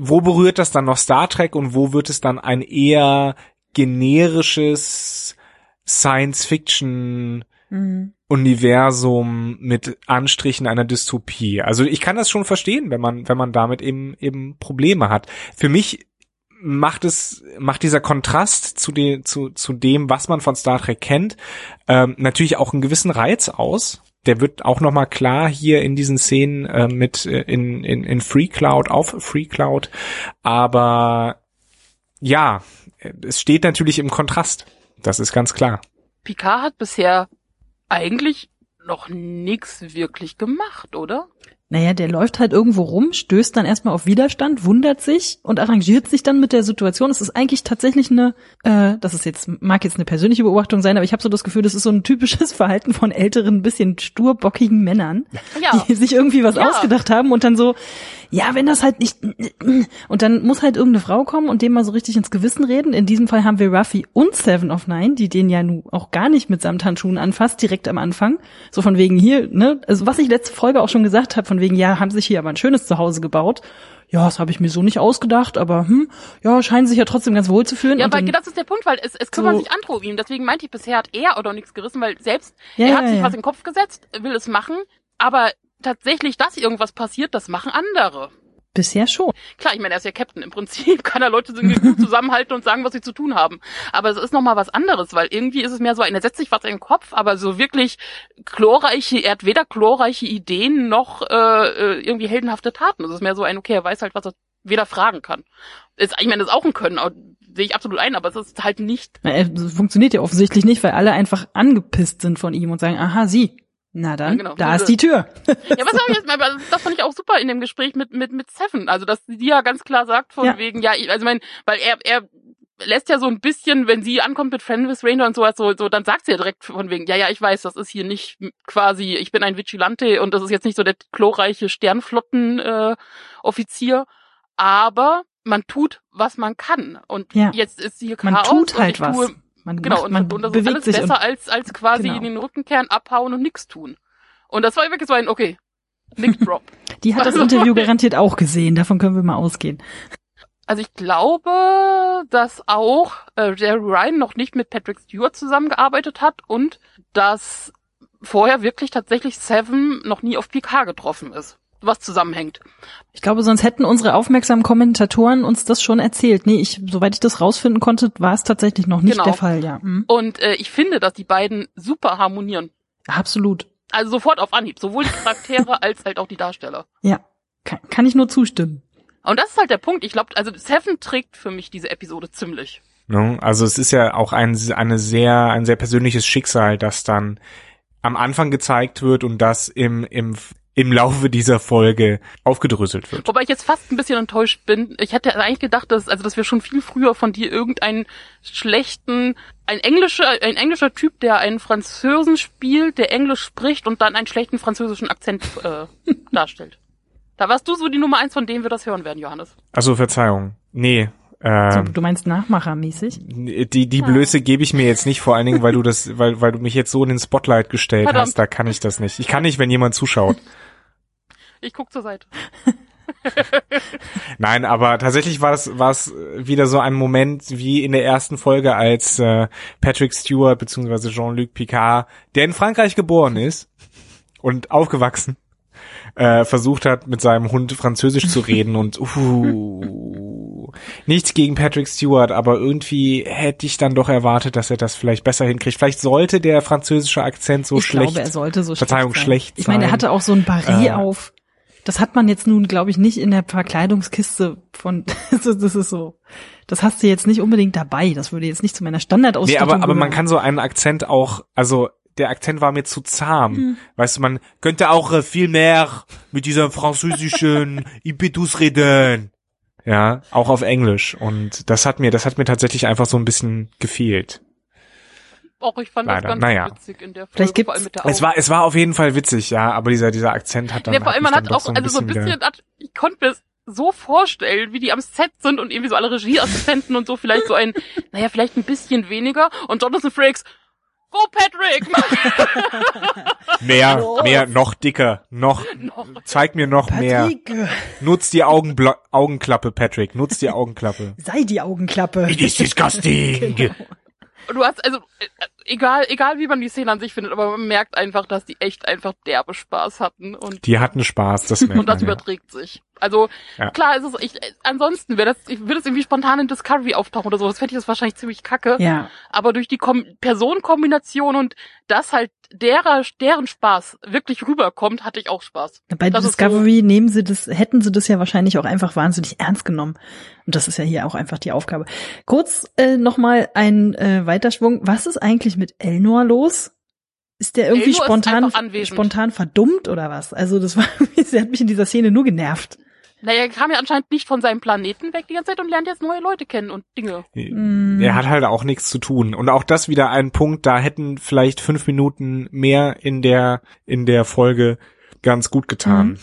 wo berührt das dann noch Star Trek und wo wird es dann ein eher generisches Science-Fiction mhm. Universum mit Anstrichen einer Dystopie. Also ich kann das schon verstehen, wenn man, wenn man damit eben, eben Probleme hat. Für mich macht es, macht dieser Kontrast zu dem, zu, zu dem, was man von Star Trek kennt, ähm, natürlich auch einen gewissen Reiz aus der wird auch nochmal klar hier in diesen Szenen äh, mit äh, in, in, in Free Cloud, auf Free Cloud. Aber ja, es steht natürlich im Kontrast. Das ist ganz klar. Picard hat bisher eigentlich noch nichts wirklich gemacht, oder? Naja, der läuft halt irgendwo rum, stößt dann erstmal auf Widerstand, wundert sich und arrangiert sich dann mit der Situation. Es ist eigentlich tatsächlich eine, äh, das ist jetzt, mag jetzt eine persönliche Beobachtung sein, aber ich habe so das Gefühl, das ist so ein typisches Verhalten von älteren, bisschen sturbockigen Männern, ja. die sich irgendwie was ja. ausgedacht haben und dann so, ja, wenn das halt nicht, und dann muss halt irgendeine Frau kommen und dem mal so richtig ins Gewissen reden. In diesem Fall haben wir Ruffy und Seven of Nine, die den ja nun auch gar nicht mit Samthandschuhen anfasst, direkt am Anfang. So von wegen hier, ne, also was ich letzte Folge auch schon gesagt habe, von wegen, ja, haben sich hier aber ein schönes Zuhause gebaut ja, das habe ich mir so nicht ausgedacht, aber hm, ja, scheinen sich ja trotzdem ganz wohl zu fühlen. Ja, weil das ist der Punkt, weil es, es kümmern so sich andere um ihn. Deswegen meinte ich, bisher hat er oder nichts gerissen, weil selbst ja, er hat ja, sich ja. was in den Kopf gesetzt, will es machen, aber tatsächlich, dass irgendwas passiert, das machen andere. Bisher schon. Klar, ich meine, er ist ja Captain. Im Prinzip kann er Leute gut zusammenhalten und sagen, was sie zu tun haben. Aber es ist nochmal was anderes, weil irgendwie ist es mehr so, er setzt sich was in den Kopf, aber so wirklich chlorreiche, er hat weder chlorreiche Ideen noch äh, äh irgendwie heldenhafte Taten. Es ist mehr so ein, okay, er weiß halt, was er weder fragen kann. Ist, ich meine, das ist auch ein Können, sehe ich absolut ein, aber es ist halt nicht. Na, es funktioniert ja offensichtlich nicht, weil alle einfach angepisst sind von ihm und sagen, aha, sie, na dann, ja, genau. da ist die Tür. ja, was soll ich jetzt mal, das fand ich auch super in dem Gespräch mit, mit, mit Seven. Also, dass sie ja ganz klar sagt von ja. wegen, ja, also mein, weil er, er lässt ja so ein bisschen, wenn sie ankommt mit Fenris Ranger und sowas, so, so, dann sagt sie ja direkt von wegen, ja, ja, ich weiß, das ist hier nicht quasi, ich bin ein Vigilante und das ist jetzt nicht so der chlorreiche Sternflotten, äh, Offizier. Aber man tut, was man kann. Und Ja. jetzt ist hier Man Chaos tut und halt ich was. Tue, Man, genau, macht, und, man und das ist bewegt alles sich besser und, als, als quasi Genau. in den Rückenkern abhauen und nichts tun. Und das war wirklich so ein, okay, Nick Drop. die hat das Interview garantiert auch gesehen, davon können wir mal ausgehen. Also ich glaube, dass auch äh, Jerry Ryan noch nicht mit Patrick Stewart zusammengearbeitet hat und dass vorher wirklich tatsächlich Seven noch nie auf PK getroffen ist. Was zusammenhängt. Ich glaube, sonst hätten unsere aufmerksamen Kommentatoren uns das schon erzählt. Nee, ich, soweit ich das rausfinden konnte, war es tatsächlich noch nicht Genau. der Fall, ja. Mhm. Und äh, ich finde, dass die beiden super harmonieren. Absolut. Also sofort auf Anhieb. Sowohl die Charaktere als halt auch die Darsteller. Ja. Kann, kann ich nur zustimmen. Und das ist halt der Punkt. Ich glaube, also Seven trägt für mich diese Episode ziemlich. Also es ist ja auch ein, eine sehr, ein sehr persönliches Schicksal, das dann am Anfang gezeigt wird und das im, im, im Laufe dieser Folge aufgedröselt wird. Wobei ich jetzt fast ein bisschen enttäuscht bin. Ich hätte eigentlich gedacht, dass, also, dass wir schon viel früher von dir irgendeinen schlechten, ein englischer, ein englischer Typ, der einen Französen spielt, der Englisch spricht und dann einen schlechten französischen Akzent äh, darstellt. Da warst du so die Nummer eins, von dem wir das hören werden, Johannes. Also Verzeihung. Nee. So, Ähm, du meinst nachmachermäßig? die, die Blöße gebe ich mir jetzt nicht, vor allen Dingen, weil du das, weil, weil du mich jetzt so in den Spotlight gestellt Verdammt. hast, da kann ich das nicht. Ich kann nicht, wenn jemand zuschaut. Ich guck zur Seite. Nein, aber tatsächlich war es war es wieder so ein Moment wie in der ersten Folge, als äh, Patrick Stewart beziehungsweise Jean-Luc Picard, der in Frankreich geboren ist und aufgewachsen, äh, versucht hat, mit seinem Hund Französisch zu reden und uh, nichts gegen Patrick Stewart, aber irgendwie hätte ich dann doch erwartet, dass er das vielleicht besser hinkriegt. Vielleicht sollte der französische Akzent so ich schlecht. glaube, er sollte so Verzeihung, schlecht sein. schlecht Ich meine, er hatte auch so ein Barret Äh. auf. Das hat man jetzt nun, glaube ich, nicht in der Verkleidungskiste von, das ist so, das hast du jetzt nicht unbedingt dabei. Das würde jetzt nicht zu meiner Nee, Standardausstattung aber, aber man kann so einen Akzent auch, also der Akzent war mir zu zahm. Hm. Weißt du, man könnte auch äh, viel mehr mit dieser französischen Impetus reden. Ja, auch auf Englisch. Und das hat mir, das hat mir tatsächlich einfach so ein bisschen gefehlt. Auch ich fand Leider. das ganz Naja. witzig in der Folge, Vielleicht gibt's- vor allem mit der Es war, es war auf jeden Fall witzig, ja, aber dieser, dieser Akzent hat dann. Ja, vor allem, man hat auch, so ein also so ein wieder- bisschen, hat- ich konnte mir das so vorstellen, wie die am Set sind und irgendwie so alle Regieassistenten und so, vielleicht so ein, naja, vielleicht ein bisschen weniger und Jonathan Frakes, go Patrick! Mehr, mehr, noch dicker, noch, Noch. zeig mir noch mehr. Patrick, Nutz die Augenbla Augenklappe, Patrick, nutz die Augenklappe. sei die Augenklappe. It is disgusting. Du hast, also, äh, egal, egal wie man die Szene an sich findet, aber man merkt einfach, dass die echt einfach derbe Spaß hatten und, Die hatten Spaß, das merkt und das man, ja. überträgt sich. Also, Ja. klar ist es, ich, ansonsten wäre das, ich würde es irgendwie spontan in Discovery auftauchen oder sowas, fände ich das wahrscheinlich ziemlich kacke. Ja, aber durch die Kom Personenkombination und dass halt derer, deren Spaß wirklich rüberkommt, hatte ich auch Spaß. bei Das Discovery nehmen sie das, hätten sie das ja wahrscheinlich auch einfach wahnsinnig ernst genommen. Und das ist ja hier auch einfach die Aufgabe. Kurz äh, nochmal ein äh, Weiterschwung. Was ist eigentlich mit Elnor los? Ist der irgendwie Elnor ist spontan, spontan verdummt oder was? Also das war, sie hat mich in dieser Szene nur genervt. Naja, er kam ja anscheinend nicht von seinem Planeten weg die ganze Zeit und lernt jetzt neue Leute kennen und Dinge. Mm. Er hat halt auch nichts zu tun. Und auch das wieder ein Punkt, da hätten vielleicht fünf Minuten mehr in der, in der Folge ganz gut getan. Mhm.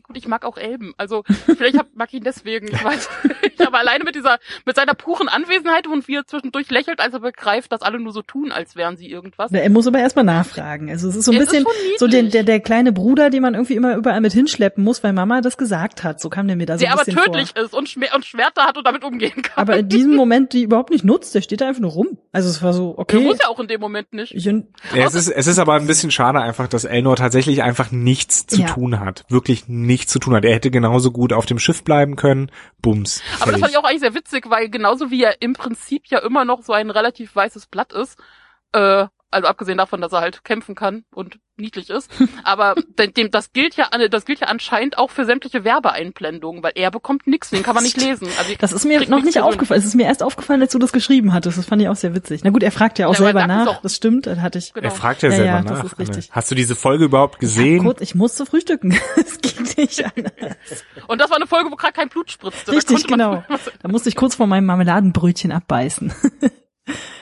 Gut, ich mag auch Elben. Also vielleicht hab, mag ich ihn deswegen. Ich weiß. Ich aber alleine mit dieser, mit seiner puren Anwesenheit und wie er zwischendurch lächelt, als er begreift, dass alle nur so tun, als wären sie irgendwas. Er muss aber erstmal nachfragen. Also es ist so ein Es bisschen so der, der, der kleine Bruder, den man irgendwie immer überall mit hinschleppen muss, weil Mama das gesagt hat. So kam der mir da so der ein aber bisschen tödlich vor. ist und, Schmer und Schwerter hat und damit umgehen kann. Aber in diesem Moment die überhaupt nicht nutzt, der steht da einfach nur rum. Also es war so, Der okay. muss ja auch in dem Moment nicht. Ich, Ja, es ist, es ist aber ein bisschen schade einfach, dass Elnor tatsächlich einfach nichts zu Ja. tun hat. Wirklich nichts zu tun hat. Er hätte genauso gut auf dem Schiff bleiben können. Bums. Aber das Fertig. fand ich auch eigentlich sehr witzig, weil genauso wie er im Prinzip ja immer noch so ein relativ weißes Blatt ist, äh, also abgesehen davon, dass er halt kämpfen kann und niedlich ist, aber de- dem, das gilt ja, das gilt ja anscheinend auch für sämtliche Werbeeinblendungen, weil er bekommt nichts, den kann man nicht lesen. Also das ist mir noch nicht aufgefallen. Es ist mir erst aufgefallen, als du das geschrieben hattest. Das fand ich auch sehr witzig. Na gut, er fragt ja auch Ja, er selber nach. auch. Das stimmt, das hatte ich. Genau. Er fragt ja, Ja, selber ja, das nach. ist richtig. Anne. Hast du diese Folge überhaupt Ja, gesehen? kurz, ich musste frühstücken. Es ging nicht anders. Und das war eine Folge, wo gerade kein Blut spritzte. Da Richtig, man- genau. Da musste ich kurz vor meinem Marmeladenbrötchen abbeißen.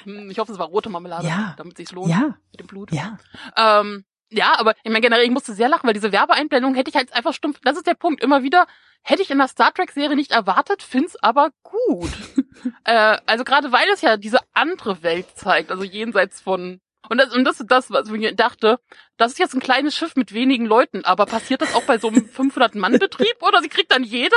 Hm, Ich hoffe, es war rote Marmelade, Ja. damit sich's lohnt Ja, mit dem Blut. ja. Ähm, Ja, aber ich meine generell, ich musste sehr lachen, weil diese Werbeeinblendung hätte ich halt einfach stumpf, das ist der Punkt, immer wieder, hätte ich in der Star Trek-Serie nicht erwartet, find's aber gut. äh, also gerade weil es ja diese andere Welt zeigt, also jenseits von und das, und das ist das, was ich dachte, das ist jetzt ein kleines Schiff mit wenigen Leuten, aber passiert das auch bei so einem 500-Mann-Betrieb oder sie kriegt dann jeder?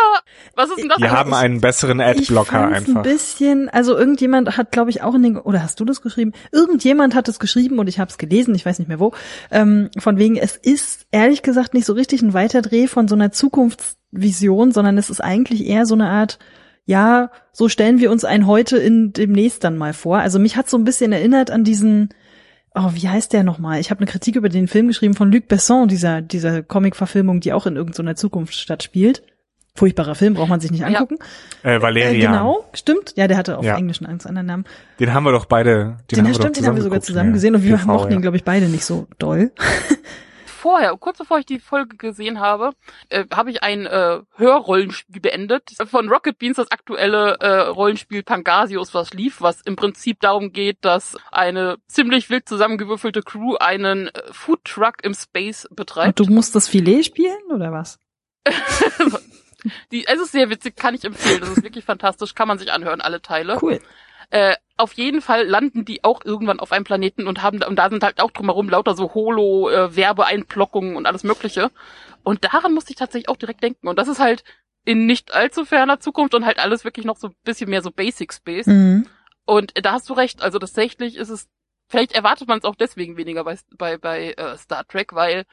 Was ist denn das? Die haben einen besseren Adblocker einfach. ein bisschen, also irgendjemand hat, glaube ich, auch in den, oder hast du das geschrieben? Irgendjemand hat es geschrieben und ich habe es gelesen, ich weiß nicht mehr wo, ähm, von wegen, es ist ehrlich gesagt nicht so richtig ein Weiterdreh von so einer Zukunftsvision, sondern es ist eigentlich eher so eine Art, ja, so stellen wir uns ein heute in demnächst dann mal vor. Also mich hat so ein bisschen erinnert an diesen, oh, wie heißt der nochmal? Ich habe eine Kritik über den Film geschrieben von Luc Besson, dieser, dieser Comic-Verfilmung, die auch in irgendeiner Zukunftsstadt spielt. Furchtbarer Film, braucht man sich nicht angucken. Äh, Äh, Valerian. genau, stimmt. Ja, der hatte auf Ja. Englisch einen anderen Namen. Den haben wir doch beide. Den, Den, haben wir stimmt, doch den haben wir sogar geguckt, zusammen ja. gesehen und wir TV, mochten ja. ihn, glaube ich, beide nicht so doll. Vorher, kurz bevor ich die Folge gesehen habe, äh, habe ich ein äh, Hörrollenspiel beendet von Rocket Beans, das aktuelle äh, Rollenspiel Pangasius, was lief, was im Prinzip darum geht, dass eine ziemlich wild zusammengewürfelte Crew einen äh, Food Truck im Space betreibt. Und du musst das Filet spielen oder was? Die, es ist sehr witzig, kann ich empfehlen. Das ist wirklich fantastisch, kann man sich anhören, alle Teile. Cool. Äh, auf jeden Fall landen die auch irgendwann auf einem Planeten und haben und da sind halt auch drumherum lauter so Holo äh, Werbeeinblockungen und alles Mögliche. Und daran musste ich tatsächlich auch direkt denken. Und das ist halt in nicht allzu ferner Zukunft und halt alles wirklich noch so ein bisschen mehr so Basic Space. Mhm. Und da hast du recht. Also tatsächlich ist es vielleicht erwartet man es auch deswegen weniger bei bei bei äh, Star Trek, weil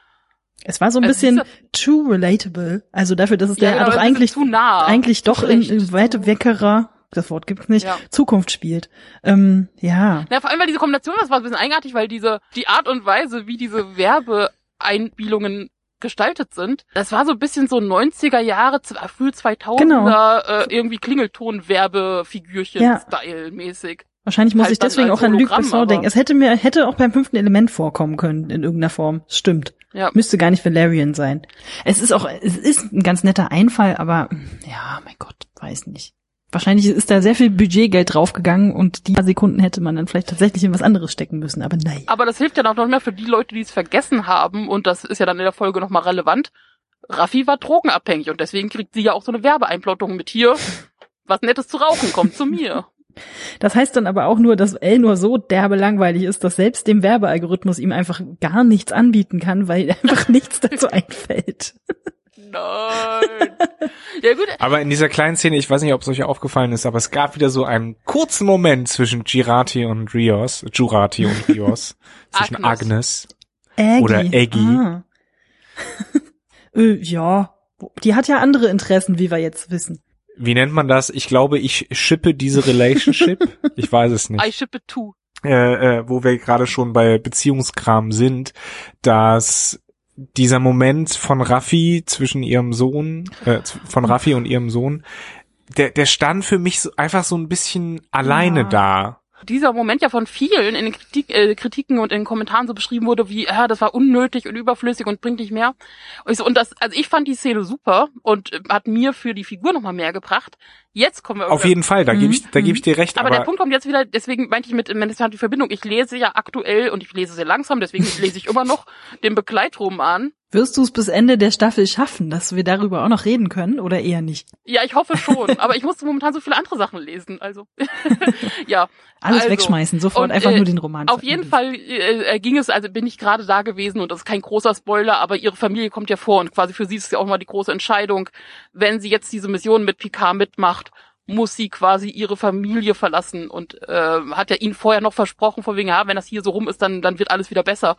Es war so ein Also bisschen too relatable. Also dafür, dass es ja, der genau, doch eigentlich, zu nah, eigentlich doch in, in weit weckerer, das Wort gibt's nicht, Ja. Zukunft spielt. Ähm, ja. Ja, vor allem, weil diese Kombination, das war ein bisschen eigenartig, weil diese, die Art und Weise, wie diese Werbeeinspielungen gestaltet sind, das war so ein bisschen so 90er Jahre, z- früh 2000er, Genau. äh, irgendwie Klingelton-Werbefigürchen-Style mäßig. Wahrscheinlich muss Halt ich deswegen auch an Luc Besson denken. Es hätte mir, hätte auch beim fünften Element vorkommen können, in irgendeiner Form. Stimmt. Ja. Müsste gar nicht Valerian sein. Es ist auch, es ist ein ganz netter Einfall, aber, ja, mein Gott, weiß nicht. Wahrscheinlich ist da sehr viel Budgetgeld draufgegangen und die paar Sekunden hätte man dann vielleicht tatsächlich in was anderes stecken müssen, aber nein. Aber das hilft ja noch mehr für die Leute, die es vergessen haben, und das ist ja dann in der Folge nochmal relevant. Raffi war drogenabhängig und deswegen kriegt sie ja auch so eine Werbeeinplottung mit hier. Was Nettes zu rauchen, kommt zu mir. Das heißt dann aber auch nur, dass L nur so derbe langweilig ist, dass selbst dem Werbealgorithmus ihm einfach gar nichts anbieten kann, weil einfach nichts dazu einfällt. Nein. Ja gut, Aber in dieser kleinen Szene, ich weiß nicht, ob es euch aufgefallen ist, aber es gab wieder so einen kurzen Moment zwischen Girati und Rios, Jurati und Rios, zwischen Agnes. Agnes. Aggie. Oder Aggie. Ah. äh, ja, die hat ja andere Interessen, wie wir jetzt wissen. Wie nennt man das? Ich glaube, ich schippe diese Relationship. ich weiß es nicht. I ship it too. äh, äh, wo wir gerade schon bei Beziehungskram sind, dass dieser Moment von Raffi zwischen ihrem Sohn, äh, von Raffi und ihrem Sohn, der, der stand für mich so, einfach so ein bisschen alleine Ja. da. Dieser Moment ja von vielen in den Kritik, äh, Kritiken und in den Kommentaren so beschrieben wurde, wie, ja, das war unnötig und überflüssig und bringt nicht mehr. Und, ich so, und das, also ich fand die Szene super und äh, hat mir für die Figur nochmal mehr gebracht. Jetzt kommen wir Auf jeden Fall, da Mhm. gebe ich, da gebe ich dir recht, aber, aber, der Punkt kommt jetzt wieder, deswegen meinte ich mit, das hat die Verbindung. Ich lese ja aktuell und ich lese sehr langsam, deswegen lese ich immer noch den Begleitroman. Wirst du es bis Ende der Staffel schaffen, dass wir darüber auch noch reden können oder eher nicht? Ja, ich hoffe schon, aber ich musste momentan so viele andere Sachen lesen, also. ja. Alles also, wegschmeißen, sofort und, einfach äh, nur den Roman. Auf jeden. Fall äh, ging es, also bin ich gerade da gewesen und das ist kein großer Spoiler, aber ihre Familie kommt ja vor und quasi für sie ist es ja auch mal die große Entscheidung, wenn sie jetzt diese Mission mit Picard mitmacht, muss sie quasi ihre Familie verlassen und äh, hat ja ihnen vorher noch versprochen, von wegen, ja, wenn das hier so rum ist, dann, dann wird alles wieder besser.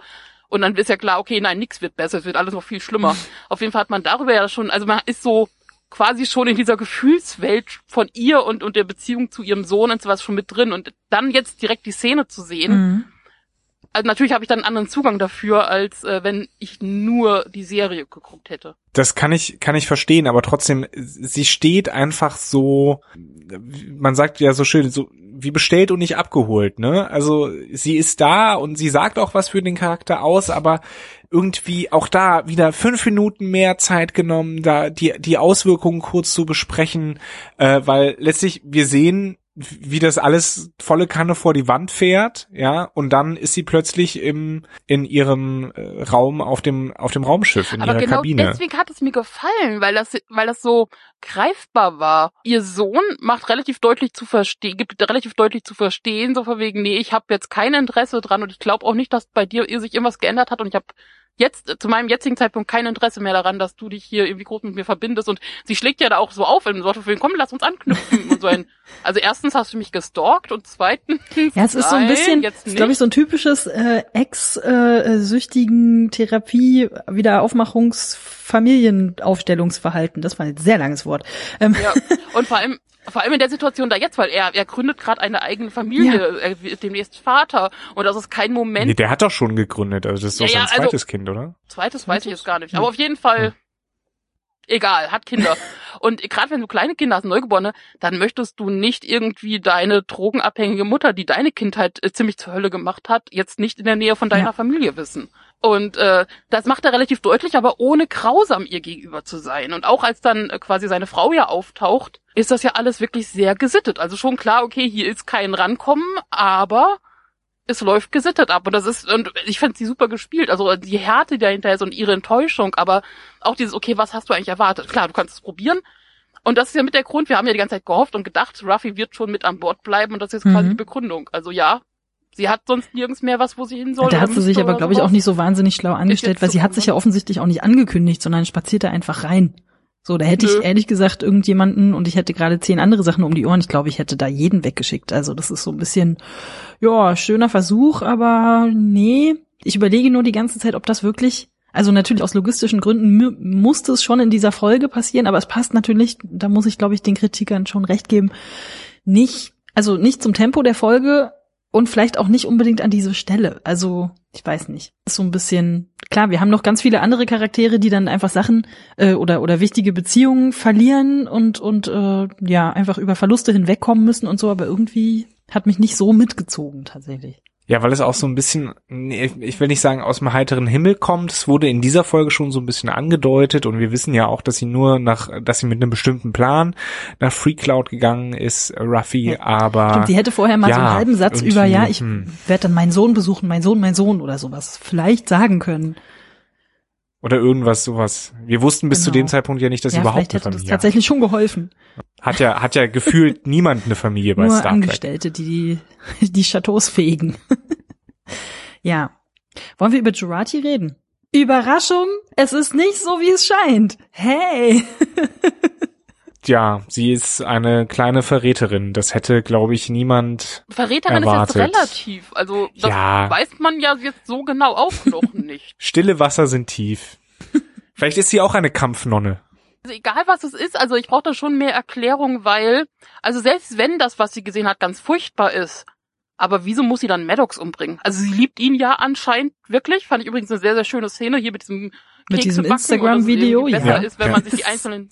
Und dann ist ja klar, okay, nein, nix wird besser, es wird alles noch viel schlimmer. Auf jeden Fall hat man darüber ja schon, also man ist so quasi schon in dieser Gefühlswelt von ihr und, und der Beziehung zu ihrem Sohn und sowas schon mit drin und dann jetzt direkt die Szene zu sehen, Mhm. Also natürlich habe ich dann einen anderen Zugang dafür, als äh, wenn ich nur die Serie geguckt hätte. das kann ich, kann ich verstehen, aber trotzdem, sie steht einfach so, man sagt ja so schön, so wie bestellt und nicht abgeholt, ne? Also sie ist da und sie sagt auch was für den Charakter aus, aber irgendwie auch da wieder fünf Minuten mehr Zeit genommen, da die, die Auswirkungen kurz zu besprechen, äh, weil letztlich wir sehen wie das alles volle Kanne vor die Wand fährt, ja, und dann ist sie plötzlich im in ihrem äh, Raum auf dem auf dem Raumschiff in Aber ihrer genau Kabine. deswegen hat es mir gefallen, weil das, weil das so greifbar war. Ihr Sohn macht relativ deutlich zu verstehen, gibt relativ deutlich zu verstehen, so von wegen, nee, ich habe jetzt kein Interesse dran und ich glaube auch nicht, dass bei dir sich irgendwas geändert hat und ich habe jetzt äh, zu meinem jetzigen Zeitpunkt kein Interesse mehr daran, dass du dich hier irgendwie groß mit mir verbindest und sie schlägt ja da auch so auf im Sorte für komm, lass uns anknüpfen und so ein also erstens hast du mich gestalkt und zweitens Ja, es ist so ein bisschen, glaube ich, so ein typisches äh, ex-süchtigen Therapie, Wiederaufmachungs Familienaufstellungsverhalten. Das war ein sehr langes Wort. Ähm, Ja, und vor allem, vor allem in der Situation da jetzt, weil er, er gründet gerade eine eigene Familie, er wird demnächst Vater und das ist kein Moment. nee, der hat doch schon gegründet, also das ist doch Ja, sein ja, also- zweites Kind, oder? Zweites weiß ich jetzt gar nicht, Hm. aber auf jeden Fall, egal, hat Kinder. und gerade wenn du kleine Kinder hast, Neugeborene, dann möchtest du nicht irgendwie deine drogenabhängige Mutter, die deine Kindheit äh, ziemlich zur Hölle gemacht hat, jetzt nicht in der Nähe von deiner Ja. Familie wissen. Und äh, das macht er relativ deutlich, aber ohne grausam ihr gegenüber zu sein. Und auch als dann äh, quasi seine Frau ja auftaucht, ist das ja alles wirklich sehr gesittet. Also schon klar, okay, hier ist kein Rankommen, aber es läuft gesittet ab. Und das ist, und ich fand sie super gespielt. Also die Härte, die dahinter ist und ihre Enttäuschung, aber auch dieses, okay, was hast du eigentlich erwartet? Klar, du kannst es probieren. Und das ist ja mit der Grund, wir haben ja die ganze Zeit gehofft und gedacht, Ruffy wird schon mit an Bord bleiben und das ist jetzt quasi Mhm. die Begründung. Also ja, sie hat sonst nirgends mehr was, wo sie hin soll. da hat sie sich aber, glaube ich, auch nicht so wahnsinnig schlau angestellt, weil so sie hat sich ja offensichtlich auch nicht angekündigt, sondern spaziert da einfach rein. So, da hätte Nö. ich ehrlich gesagt irgendjemanden und ich hätte gerade zehn andere Sachen um die Ohren. Ich glaube, ich hätte da jeden weggeschickt. Also das ist so ein bisschen, ja, schöner Versuch, aber nee. Ich überlege nur die ganze Zeit, ob das wirklich, also natürlich aus logistischen Gründen mu- musste es schon in dieser Folge passieren, aber es passt natürlich, da muss ich, glaube ich, den Kritikern schon recht geben, nicht, also nicht zum Tempo der Folge und vielleicht auch nicht unbedingt an diese Stelle. Also, ich weiß nicht. Ist so ein bisschen, klar, wir haben noch ganz viele andere Charaktere, die dann einfach Sachen äh, oder, oder wichtige Beziehungen verlieren und, und äh, ja, einfach über Verluste hinwegkommen müssen und so, aber irgendwie hat mich nicht so mitgezogen tatsächlich. Ja, weil es auch so ein bisschen, ich will nicht sagen, aus dem heiteren Himmel kommt. Es wurde in dieser Folge schon so ein bisschen angedeutet und wir wissen ja auch, dass sie nur nach, dass sie mit einem bestimmten Plan nach Free Cloud gegangen ist, Ruffy, Ja. aber Stimmt, sie hätte vorher mal so einen ja, halben Satz über, ja, ich hm. werde dann meinen Sohn besuchen, mein Sohn, mein Sohn oder sowas vielleicht sagen können. Oder irgendwas sowas. Wir wussten bis zu Genau. dem Zeitpunkt ja nicht, dass sie ja, überhaupt eine das Familie hat. tatsächlich schon geholfen. Hat ja, hat ja gefühlt niemand eine Familie bei Nur Star Trek. Angestellte, die die, die Chateaus fegen. ja. Wollen wir über Jurati reden? Überraschung, es ist nicht so, wie es scheint. Hey. Ja, sie ist eine kleine Verräterin. Das hätte, glaube ich, niemand. Verräterin erwartet. ist jetzt relativ. Also das Ja. weiß man ja jetzt so genau auch noch nicht. Stille Wasser sind tief. Vielleicht ist sie auch eine Kampfnonne. Also egal was es ist, also ich brauche da schon mehr Erklärung, weil, also selbst wenn das, was sie gesehen hat, ganz furchtbar ist, aber wieso muss sie dann Maddox umbringen? Also sie liebt ihn ja anscheinend wirklich. Fand ich übrigens eine sehr, sehr schöne Szene hier mit diesem Mit diesem Instagram-Video, irgendwie ja. Besser ist, wenn ja. man sich die einzelnen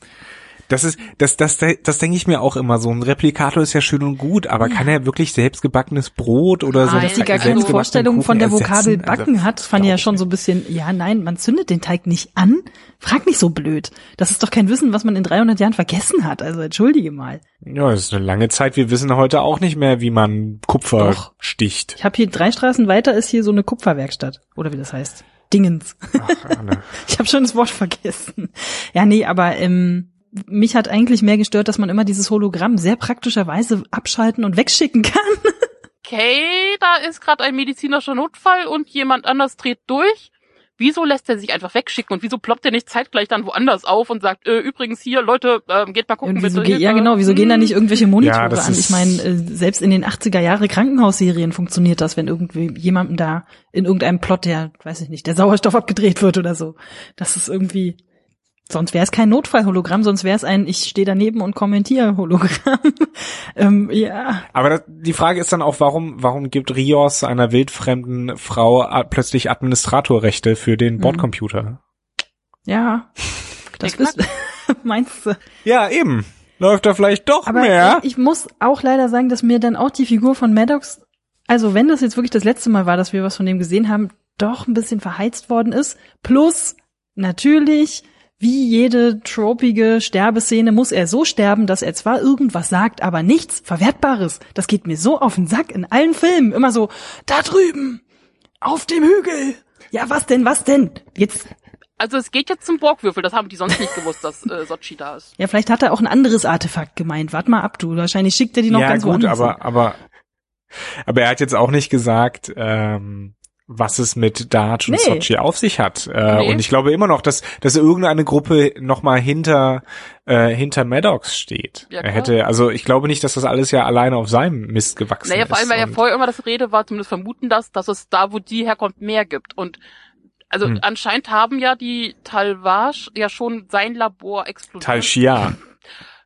Das ist, das, das, das denke ich mir auch immer so. Ein Replikator ist ja schön und gut, aber kann er wirklich selbstgebackenes Brot oder so? Nein, Dass sie gar also- keine Vorstellung Kuchen von der Vokabel ersetzen? backen Also, hat, fand ich ja schon so ein bisschen, ja, nein, man zündet den Teig nicht an. Frag nicht so blöd. Das ist doch kein Wissen, was man in 300 Jahren vergessen hat. Also entschuldige mal. Ja, das ist eine lange Zeit. Wir wissen heute auch nicht mehr, wie man Kupfer Doch. sticht. Ich habe hier drei Straßen weiter ist hier so eine Kupferwerkstatt oder wie das heißt. Dingens. Ach. Ich habe schon das Wort vergessen. Ja, nee, aber ähm, mich hat eigentlich mehr gestört, dass man immer dieses Hologramm sehr praktischerweise abschalten und wegschicken kann. okay, da ist gerade ein medizinischer Notfall und jemand anders dreht durch. Wieso lässt er sich einfach wegschicken und wieso ploppt er nicht zeitgleich dann woanders auf und sagt, äh, übrigens hier, Leute, ähm, geht mal gucken, bitte. ge- ja, genau, wieso gehen da nicht Hm. irgendwelche Monitore Ja, an? Ich meine, äh, selbst in den 80er Jahre Krankenhausserien funktioniert das, wenn irgendwie jemandem da in irgendeinem Plot, der, weiß ich nicht, der Sauerstoff abgedreht wird oder so. Das ist irgendwie, sonst wäre es kein Notfallhologramm, sonst wäre es ein Ich stehe daneben und kommentiere Hologramm. ähm, ja, Aber das, die Frage ist dann auch, warum, warum gibt Rios einer wildfremden Frau a- plötzlich Administratorrechte für Mhm. den Bordcomputer? ja, das bist, meinst du? Ja, eben. Läuft da vielleicht doch Aber mehr? ich, ich muss auch leider sagen, dass mir dann auch die Figur von Maddox, also wenn das jetzt wirklich das letzte Mal war, dass wir was von dem gesehen haben, doch ein bisschen verheizt worden ist. Plus, natürlich, wie jede tropige Sterbeszene muss er so sterben, dass er zwar irgendwas sagt, aber nichts Verwertbares. Das geht mir so auf den Sack in allen Filmen. Immer so, da drüben, auf dem Hügel. Ja, was denn, was denn? Jetzt. Also es geht jetzt zum Borgwürfel, das haben die sonst nicht gewusst, dass äh, Sochi da ist. Ja, vielleicht hat er auch ein anderes Artefakt gemeint. Wart mal ab, du. Wahrscheinlich schickt er die noch ja, ganz gut, woanders aber, hin. aber, aber er hat jetzt auch nicht gesagt, ähm, was es mit Dart und Nee. Sochi auf sich hat. Äh, Nee. Und ich glaube immer noch, dass, dass irgendeine Gruppe nochmal hinter, äh, hinter Maddox steht. Ja, er hätte, also ich glaube nicht, dass das alles ja alleine auf seinem Mist gewachsen Naja, ist. vor allem, weil ja vorher immer das Rede war, zumindest vermuten das, dass es da, wo die herkommt, mehr gibt. Und also Hm. anscheinend haben ja die Talvage ja schon sein Labor explodiert. Tal Shia.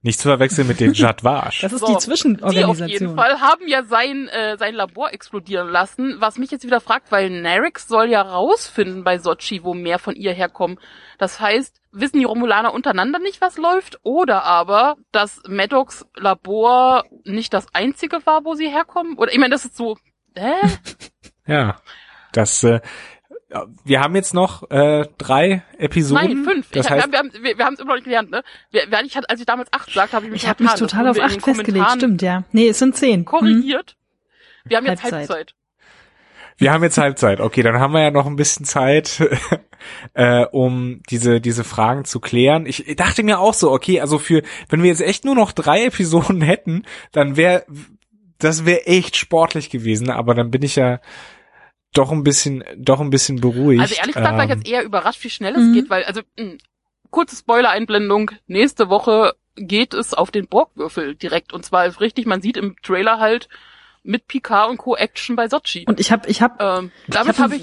Nicht zu verwechseln mit den Jadwash. Das ist So, die Die auf jeden Zwischenorganisation. Fall haben ja sein, äh, sein Labor explodieren lassen, was mich jetzt wieder fragt, weil Narix soll ja rausfinden bei Sochi, wo mehr von ihr herkommen. Das heißt, wissen die Romulaner untereinander nicht, was läuft? Oder aber, dass Maddox Labor nicht das einzige war, wo sie herkommen? Oder ich meine, das ist so, hä? Ja. Das, äh, wir haben jetzt noch äh, drei Episoden. Nein, fünf. Das ich, heißt, wir haben wir, wir haben es immer noch nicht gelernt, ne? Wir, wer ich hat, als ich damals acht sagte, habe ich mich Ich habe mich total auf acht festgelegt, Kommentaren stimmt, ja. Nee, es sind zehn. Hm? Korrigiert. Wir haben jetzt Halbzeit. Halbzeit. Wir haben jetzt Halbzeit. Okay, dann haben wir ja noch ein bisschen Zeit, äh, um diese diese Fragen zu klären. Ich dachte mir auch so, okay, also für wenn wir jetzt echt nur noch drei Episoden hätten, dann wäre das wäre echt sportlich gewesen. Aber dann bin ich ja doch ein bisschen doch ein bisschen beruhigt. Also ehrlich gesagt war ich Ähm, jetzt eher überrascht, wie schnell Mhm. es geht, weil, also, mh, kurze Spoiler-Einblendung, nächste Woche geht es auf den Borgwürfel direkt. Und zwar ist richtig, man sieht im Trailer halt mit Picard und Co. Action bei Sochi. Und ich habe ich hab ähm, damit hab- habe ich,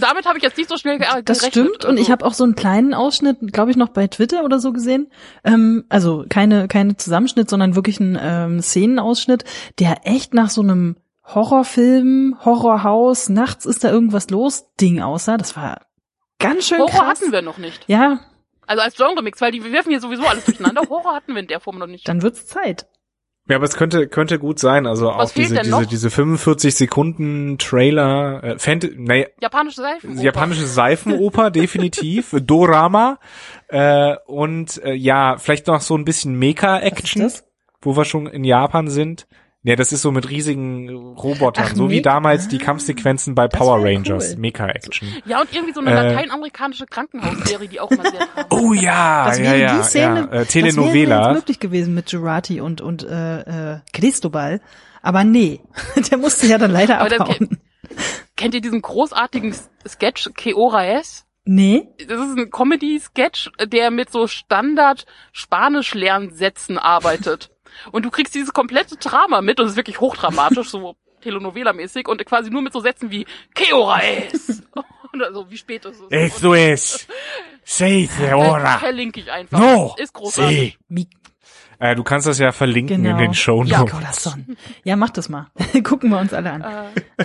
damit habe ich jetzt nicht so schnell ge Das gerechnet. stimmt und ich Also, habe auch so einen kleinen Ausschnitt, glaube ich, noch bei Twitter oder so gesehen. Ähm, also keine keine Zusammenschnitt, sondern wirklich ein ähm, Szenenausschnitt, der echt nach so einem Horrorfilm, Horrorhaus, nachts ist da irgendwas los, Ding aussah. Das war ganz schön Horror krass. hatten wir noch nicht. Ja, Also als Genre-Mix, weil die wir werfen hier sowieso alles durcheinander. Horror hatten wir in der Form noch nicht. dann wird's Zeit. Ja, aber es könnte könnte gut sein. Also Was auch diese diese diese 45 Sekunden Trailer, äh, Fant nee, Japanische Seifen. japanische Seifenoper definitiv, Dorama äh, und äh, ja vielleicht noch so ein bisschen Mecha-Action, Was ist das? wo wir schon in Japan sind. Ja, das ist so mit riesigen Robotern, Ach, so wie damals die Kampfsequenzen bei Power Rangers, cool. Mecha-Action. Ja, und irgendwie so eine Äh, lateinamerikanische Krankenhausserie, die auch immer sehr. Oh ja, Das ja, wäre ja, die Szene, ja. Äh, das wäre Telenovela. möglich gewesen mit Jurati und und äh, äh, Cristobal, aber nee, der musste ja dann leider abhauen. Kennt ihr diesen großartigen Sketch Keoraes? Nee, Das ist ein Comedy-Sketch, der mit so Standard-Spanisch-Lernsätzen arbeitet. Und du kriegst dieses komplette Drama mit, und es ist wirklich hochdramatisch, so Telenovela-mäßig, und quasi nur mit so Sätzen wie Keoraes! Und also, wie spät ist es? Esto es seis de Ver- hora. Verlinke ich einfach. No, Ist großartig. sí. Mi Äh, du kannst das ja verlinken genau. in den Show Ja, Notes. Corazon. Ja, mach das mal. Gucken wir uns alle an. Äh,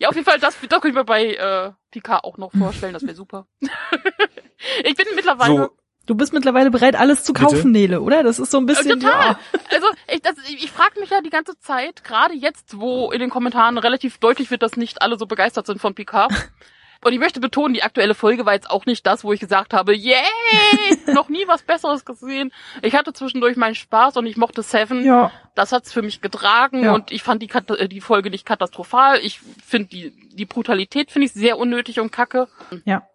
ja, auf jeden Fall, das, das könnte ich mir bei äh, Picard auch noch vorstellen, das wäre super. ich bin mittlerweile... So, Du bist mittlerweile bereit, alles zu Bitte? kaufen, Nele, oder? Das ist so ein Äh, bisschen. Total. Ja. Also ich, das, ich, ich frage mich ja die ganze Zeit, gerade jetzt, wo in den Kommentaren relativ deutlich wird, dass nicht alle so begeistert sind von Picard. Und ich möchte betonen, die aktuelle Folge war jetzt auch nicht das, wo ich gesagt habe, yay, noch nie was Besseres gesehen. Ich hatte zwischendurch meinen Spaß und ich mochte Seven. ja. Das hat's für mich getragen Ja. und ich fand die, Kat- äh, die Folge nicht katastrophal. Ich finde die, die Brutalität finde ich sehr unnötig und kacke. Ja.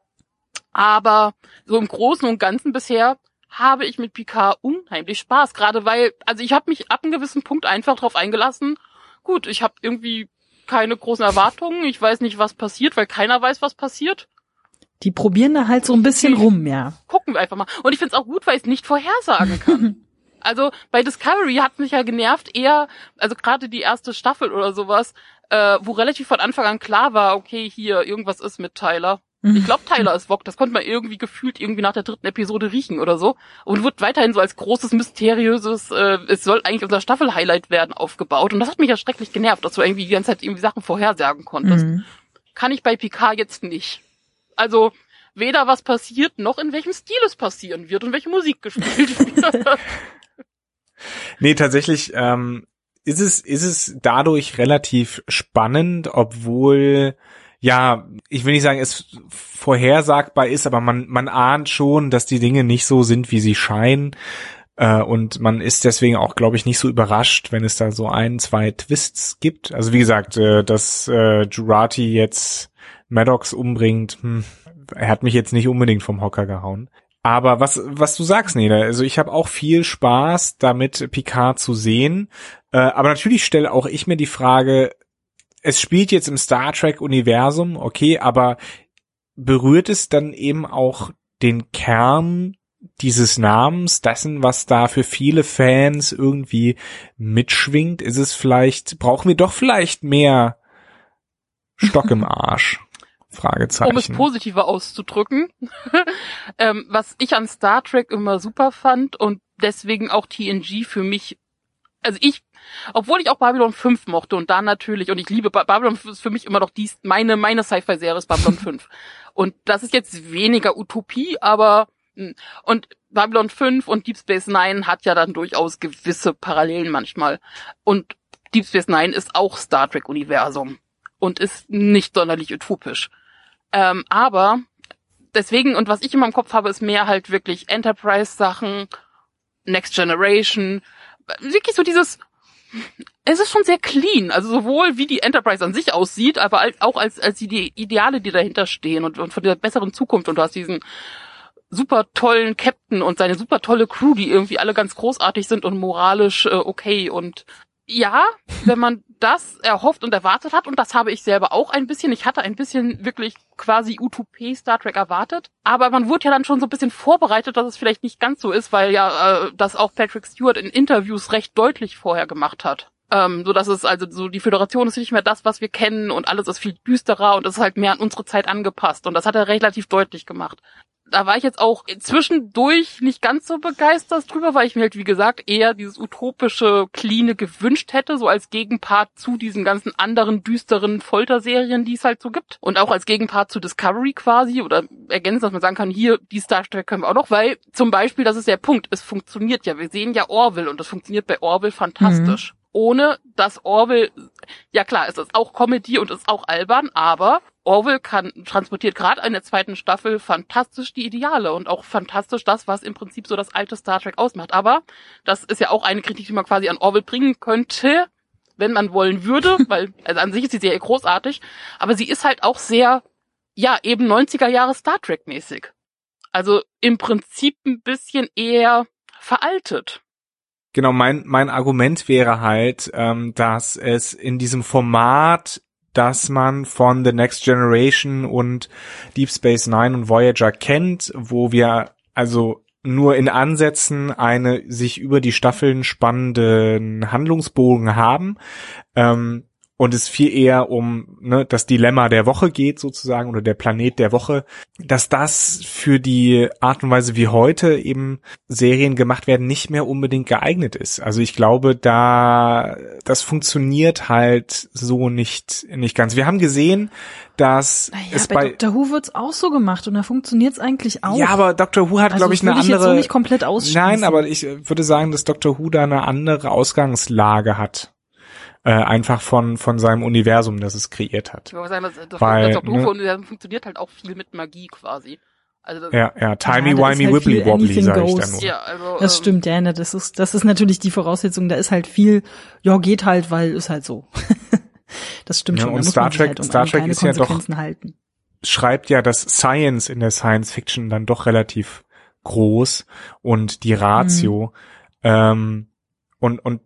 Aber so im Großen und Ganzen bisher habe ich mit Picard unheimlich Spaß. Gerade weil, also ich habe mich ab einem gewissen Punkt einfach drauf eingelassen. Gut, ich habe irgendwie keine großen Erwartungen. Ich weiß nicht, was passiert, weil keiner weiß, was passiert. Die probieren da halt so ein bisschen rum, ja. Gucken wir einfach mal. Und ich find's auch gut, weil ich es nicht vorhersagen kann. Also bei Discovery hat mich ja genervt eher, also gerade die erste Staffel oder sowas, äh, wo relativ von Anfang an klar war, okay, hier irgendwas ist mit Tyler. Ich glaube, Tyler ist Wok. Das konnte man irgendwie gefühlt irgendwie nach der dritten Episode riechen oder so. Und wird weiterhin so als großes, mysteriöses, äh, es soll eigentlich unser Staffel-Highlight werden, aufgebaut. Und das hat mich ja schrecklich genervt, dass du irgendwie die ganze Zeit irgendwie Sachen vorhersagen konntest. Mhm. Kann ich bei Picard jetzt nicht. Also, weder was passiert, noch in welchem Stil es passieren wird und welche Musik gespielt wird. nee, tatsächlich ähm, ist es ist es dadurch relativ spannend, obwohl ja, ich will nicht sagen, es vorhersagbar ist, aber man, man ahnt schon, dass die Dinge nicht so sind, wie sie scheinen. Äh, und man ist deswegen auch, glaube ich, nicht so überrascht, wenn es da so ein, zwei Twists gibt. Also wie gesagt, äh, dass äh, Jurati jetzt Maddox umbringt, hm, er hat mich jetzt nicht unbedingt vom Hocker gehauen. Aber was, was du sagst, Neda, also ich habe auch viel Spaß damit, Picard zu sehen. Äh, aber natürlich stelle auch ich mir die Frage, es spielt jetzt im Star Trek-Universum, okay, aber berührt es dann eben auch den Kern dieses Namens, dessen, was da für viele Fans irgendwie mitschwingt? Ist es vielleicht, brauchen wir doch vielleicht mehr Stock im Arsch? Fragezeichen. Um es positiver auszudrücken, ähm, was ich an Star Trek immer super fand und deswegen auch TNG für mich, also ich, obwohl ich auch Babylon 5 mochte und da natürlich, und ich liebe Babylon ist für mich immer noch dies, meine, meine Sci-Fi-Serie ist Babylon 5. Und das ist jetzt weniger Utopie, aber hm, und Babylon 5 und Deep Space Nine hat ja dann durchaus gewisse Parallelen manchmal. Und Deep Space Nine ist auch Star Trek Universum und ist nicht sonderlich utopisch. Ähm, aber deswegen, und was ich immer im Kopf habe, ist mehr halt wirklich Enterprise-Sachen, Next Generation, wirklich so dieses, es ist schon sehr clean, also sowohl wie die Enterprise an sich aussieht, aber auch als, als die Ideale, die dahinter stehen und, und von der besseren Zukunft. Und du hast diesen super tollen Captain und seine super tolle Crew, die irgendwie alle ganz großartig sind und moralisch äh, okay und ja, wenn man das erhofft und erwartet hat, und das habe ich selber auch ein bisschen, ich hatte ein bisschen wirklich quasi Utopie Star Trek erwartet, aber man wurde ja dann schon so ein bisschen vorbereitet, dass es vielleicht nicht ganz so ist, weil ja äh, das auch Patrick Stewart in Interviews recht deutlich vorher gemacht hat. Ähm, so dass es also so die Föderation ist nicht mehr das, was wir kennen und alles ist viel düsterer und ist halt mehr an unsere Zeit angepasst und das hat er relativ deutlich gemacht da war ich jetzt auch zwischendurch nicht ganz so begeistert drüber, weil ich mir halt, wie gesagt, eher dieses utopische, cleane gewünscht hätte, so als Gegenpart zu diesen ganzen anderen düsteren Folterserien, die es halt so gibt. Und auch als Gegenpart zu Discovery quasi oder ergänzen, dass man sagen kann, hier, die Star Trek können wir auch noch, weil zum Beispiel, das ist der Punkt, es funktioniert ja. Wir sehen ja Orville und das funktioniert bei Orville fantastisch. Mhm ohne dass Orwell, ja klar, es ist auch Comedy und ist auch albern, aber Orwell kann, transportiert gerade in der zweiten Staffel fantastisch die Ideale und auch fantastisch das, was im Prinzip so das alte Star Trek ausmacht. Aber das ist ja auch eine Kritik, die man quasi an Orwell bringen könnte, wenn man wollen würde, weil, also an sich ist sie sehr großartig, aber sie ist halt auch sehr, ja, eben 90er Jahre Star Trek mäßig. Also im Prinzip ein bisschen eher veraltet. Genau, mein, mein Argument wäre halt, ähm, dass es in diesem Format, das man von The Next Generation und Deep Space Nine und Voyager kennt, wo wir also nur in Ansätzen eine sich über die Staffeln spannenden Handlungsbogen haben, ähm, und es viel eher um ne, das Dilemma der Woche geht sozusagen oder der Planet der Woche, dass das für die Art und Weise, wie heute eben Serien gemacht werden, nicht mehr unbedingt geeignet ist. Also ich glaube, da das funktioniert halt so nicht nicht ganz. Wir haben gesehen, dass naja, es bei, bei Doctor Who wird's auch so gemacht und da funktioniert's eigentlich auch. Ja, aber Doctor Who hat, also glaube ich, eine andere. Ich so nicht komplett Nein, aber ich würde sagen, dass Doctor Who da eine andere Ausgangslage hat äh, einfach von von seinem Universum, das es kreiert hat. Ich sagen, das, Weil, das ne, funktioniert halt auch viel mit Magie quasi. Also das, ja, ja, timey wimey halt wibbly wobbly sag ich dann nur. Ja, also, das ähm, stimmt, ja, ne, das ist das ist natürlich die Voraussetzung, da ist halt viel, ja, geht halt, weil ist halt so. das stimmt ja, schon. Und Star Trek, halt um Star Trek ist ja doch halten. schreibt ja das Science in der Science Fiction dann doch relativ groß und die Ratio mhm. ähm, und und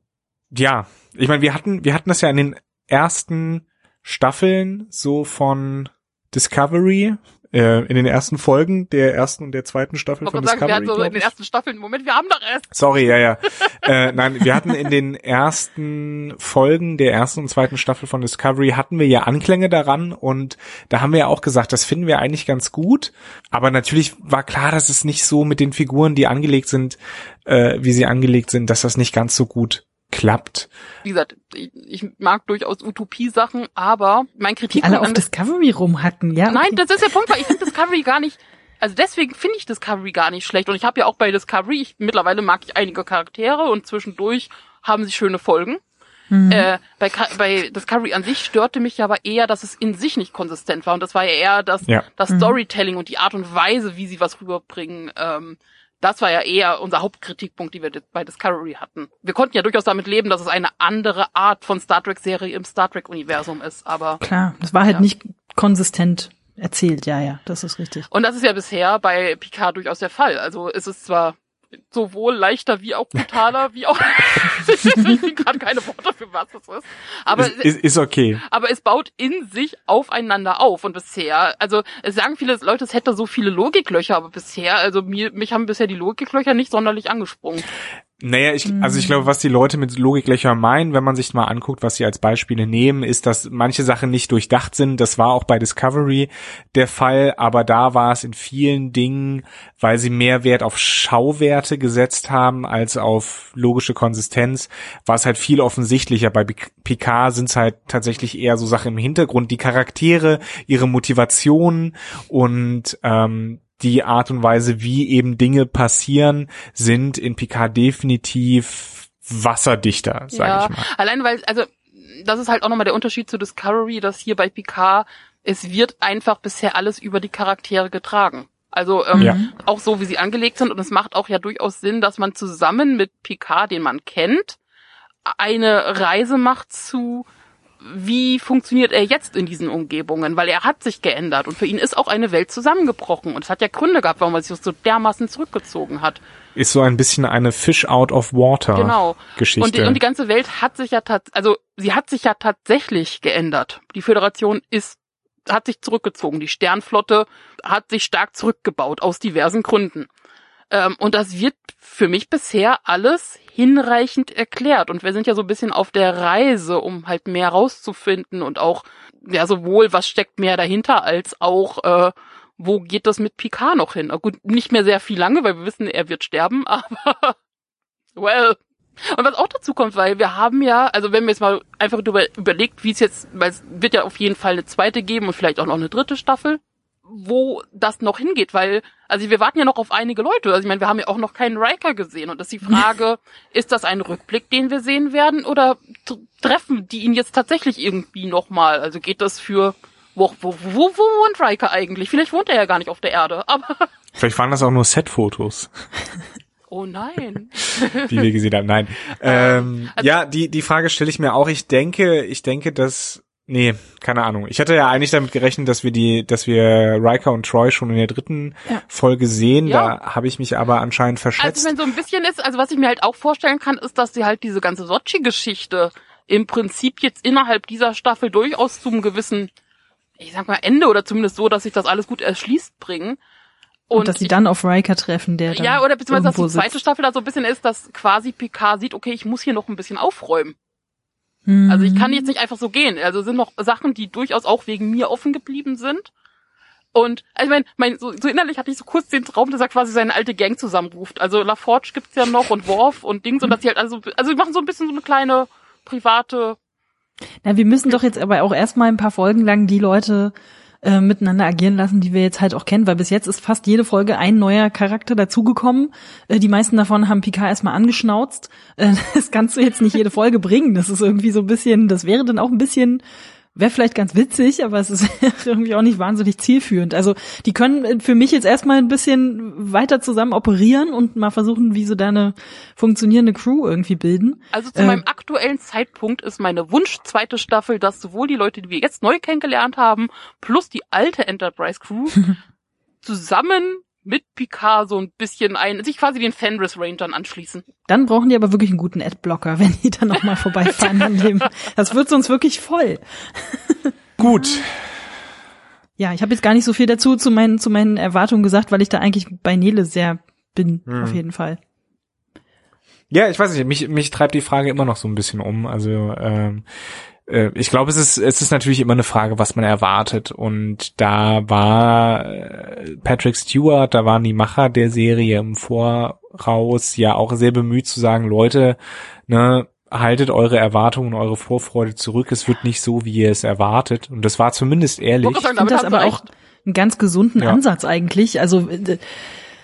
ja, ich meine, wir hatten, wir hatten das ja in den ersten Staffeln so von Discovery, äh, in den ersten Folgen der ersten und der zweiten Staffel von Discovery. Sagen, wir hatten so in den ersten Staffeln, Moment, wir haben doch erst. Sorry, ja, ja. äh, nein, wir hatten in den ersten Folgen der ersten und zweiten Staffel von Discovery hatten wir ja Anklänge daran und da haben wir ja auch gesagt, das finden wir eigentlich ganz gut. Aber natürlich war klar, dass es nicht so mit den Figuren, die angelegt sind, äh, wie sie angelegt sind, dass das nicht ganz so gut klappt. Wie gesagt, ich, ich mag durchaus Utopie-Sachen, aber mein Kritik Die alle auf Discovery rumhacken, ja. Nein, okay. das ist der Punkt, weil ich finde Discovery gar nicht. Also deswegen finde ich Discovery gar nicht schlecht. Und ich habe ja auch bei Discovery, ich, mittlerweile mag ich einige Charaktere und zwischendurch haben sie schöne Folgen. Mhm. Äh, bei, bei Discovery an sich störte mich aber eher, dass es in sich nicht konsistent war. Und das war ja eher das, ja. das mhm. Storytelling und die Art und Weise, wie sie was rüberbringen. Ähm, das war ja eher unser Hauptkritikpunkt, die wir bei Discovery hatten. Wir konnten ja durchaus damit leben, dass es eine andere Art von Star Trek-Serie im Star Trek-Universum ist, aber. Klar, das war halt ja. nicht konsistent erzählt, ja, ja, das ist richtig. Und das ist ja bisher bei Picard durchaus der Fall. Also ist es zwar sowohl leichter wie auch brutaler, wie auch ich finde gerade keine Worte für was das ist. Aber ist, ist, ist okay. Aber es baut in sich aufeinander auf und bisher, also es sagen viele Leute, es hätte so viele Logiklöcher, aber bisher, also mir, mich haben bisher die Logiklöcher nicht sonderlich angesprungen. Naja, ich, also ich glaube, was die Leute mit Logiklöcher meinen, wenn man sich mal anguckt, was sie als Beispiele nehmen, ist, dass manche Sachen nicht durchdacht sind. Das war auch bei Discovery der Fall, aber da war es in vielen Dingen, weil sie mehr Wert auf Schauwerte gesetzt haben als auf logische Konsistenz, war es halt viel offensichtlicher. Bei Picard sind es halt tatsächlich eher so Sachen im Hintergrund, die Charaktere, ihre Motivationen und ähm, die Art und Weise, wie eben Dinge passieren, sind in Picard definitiv wasserdichter, sag ja, ich mal. Allein weil, also das ist halt auch nochmal der Unterschied zu Discovery, dass hier bei Picard es wird einfach bisher alles über die Charaktere getragen. Also ähm, ja. auch so, wie sie angelegt sind. Und es macht auch ja durchaus Sinn, dass man zusammen mit Picard, den man kennt, eine Reise macht zu wie funktioniert er jetzt in diesen Umgebungen? Weil er hat sich geändert und für ihn ist auch eine Welt zusammengebrochen und es hat ja Gründe gehabt, warum er sich so dermaßen zurückgezogen hat. Ist so ein bisschen eine Fish out of water genau. Geschichte. Und die, und die ganze Welt hat sich ja tatsächlich, also sie hat sich ja tatsächlich geändert. Die Föderation ist hat sich zurückgezogen. Die Sternflotte hat sich stark zurückgebaut aus diversen Gründen. Ähm, und das wird für mich bisher alles hinreichend erklärt. Und wir sind ja so ein bisschen auf der Reise, um halt mehr rauszufinden und auch, ja, sowohl was steckt mehr dahinter, als auch, äh, wo geht das mit Picard noch hin? Gut, nicht mehr sehr viel lange, weil wir wissen, er wird sterben, aber well. Und was auch dazu kommt, weil wir haben ja, also wenn wir jetzt mal einfach darüber überlegt, wie es jetzt, weil es wird ja auf jeden Fall eine zweite geben und vielleicht auch noch eine dritte Staffel wo das noch hingeht, weil, also wir warten ja noch auf einige Leute. Also ich meine, wir haben ja auch noch keinen Riker gesehen. Und das ist die Frage, ist das ein Rückblick, den wir sehen werden, oder treffen die ihn jetzt tatsächlich irgendwie nochmal? Also geht das für wo, wo, wo, wo wohnt Riker eigentlich? Vielleicht wohnt er ja gar nicht auf der Erde, aber. Vielleicht waren das auch nur Set-Fotos. Oh nein. Die wir gesehen haben. Nein. Ähm, also, ja, die, die Frage stelle ich mir auch. Ich denke, ich denke, dass Nee, keine Ahnung. Ich hatte ja eigentlich damit gerechnet, dass wir die, dass wir Riker und Troy schon in der dritten ja. Folge sehen. Ja. Da habe ich mich aber anscheinend verschätzt. Also wenn so ein bisschen ist, also was ich mir halt auch vorstellen kann, ist, dass sie halt diese ganze Sochi-Geschichte im Prinzip jetzt innerhalb dieser Staffel durchaus zum gewissen, ich sag mal Ende oder zumindest so, dass sich das alles gut erschließt bringen. Und, und dass sie dann auf Riker treffen, der dann Ja, oder beziehungsweise dass die zweite sitzt. Staffel da so ein bisschen ist, dass quasi Picard sieht, okay, ich muss hier noch ein bisschen aufräumen. Mhm. Also ich kann jetzt nicht einfach so gehen. Also sind noch Sachen, die durchaus auch wegen mir offen geblieben sind. Und also ich meine, mein, so, so innerlich hatte ich so kurz den Traum, dass er quasi seine alte Gang zusammenruft. Also LaForge gibt's ja noch und Worf und Dings und dass sie halt also also die machen so ein bisschen so eine kleine private. Na, wir müssen doch jetzt aber auch erstmal ein paar Folgen lang die Leute äh, miteinander agieren lassen, die wir jetzt halt auch kennen, weil bis jetzt ist fast jede Folge ein neuer Charakter dazugekommen. Äh, die meisten davon haben Picard erstmal angeschnauzt. Äh, das kannst du jetzt nicht jede Folge bringen. Das ist irgendwie so ein bisschen, das wäre dann auch ein bisschen Wäre vielleicht ganz witzig, aber es ist irgendwie auch nicht wahnsinnig zielführend. Also die können für mich jetzt erstmal ein bisschen weiter zusammen operieren und mal versuchen, wie sie da eine funktionierende Crew irgendwie bilden. Also zu äh, meinem aktuellen Zeitpunkt ist meine Wunsch zweite Staffel, dass sowohl die Leute, die wir jetzt neu kennengelernt haben, plus die alte Enterprise Crew zusammen mit Picard so ein bisschen ein, sich quasi den Fenris Rangern anschließen. Dann brauchen die aber wirklich einen guten Adblocker, wenn die dann noch mal vorbeifahren an dem. Das wird sonst wirklich voll. Gut. Ja, ich habe jetzt gar nicht so viel dazu zu meinen zu meinen Erwartungen gesagt, weil ich da eigentlich bei Nele sehr bin, hm. auf jeden Fall. Ja, ich weiß nicht, mich, mich treibt die Frage immer noch so ein bisschen um. Also ähm, äh, ich glaube, es ist, es ist natürlich immer eine Frage, was man erwartet. Und da war äh, Patrick Stewart, da waren die Macher der Serie im Voraus ja auch sehr bemüht zu sagen, Leute, ne, haltet eure Erwartungen, eure Vorfreude zurück. Es wird nicht so, wie ihr es erwartet. Und das war zumindest ehrlich. Ich finde das aber auch einen ganz gesunden ja. Ansatz eigentlich. Also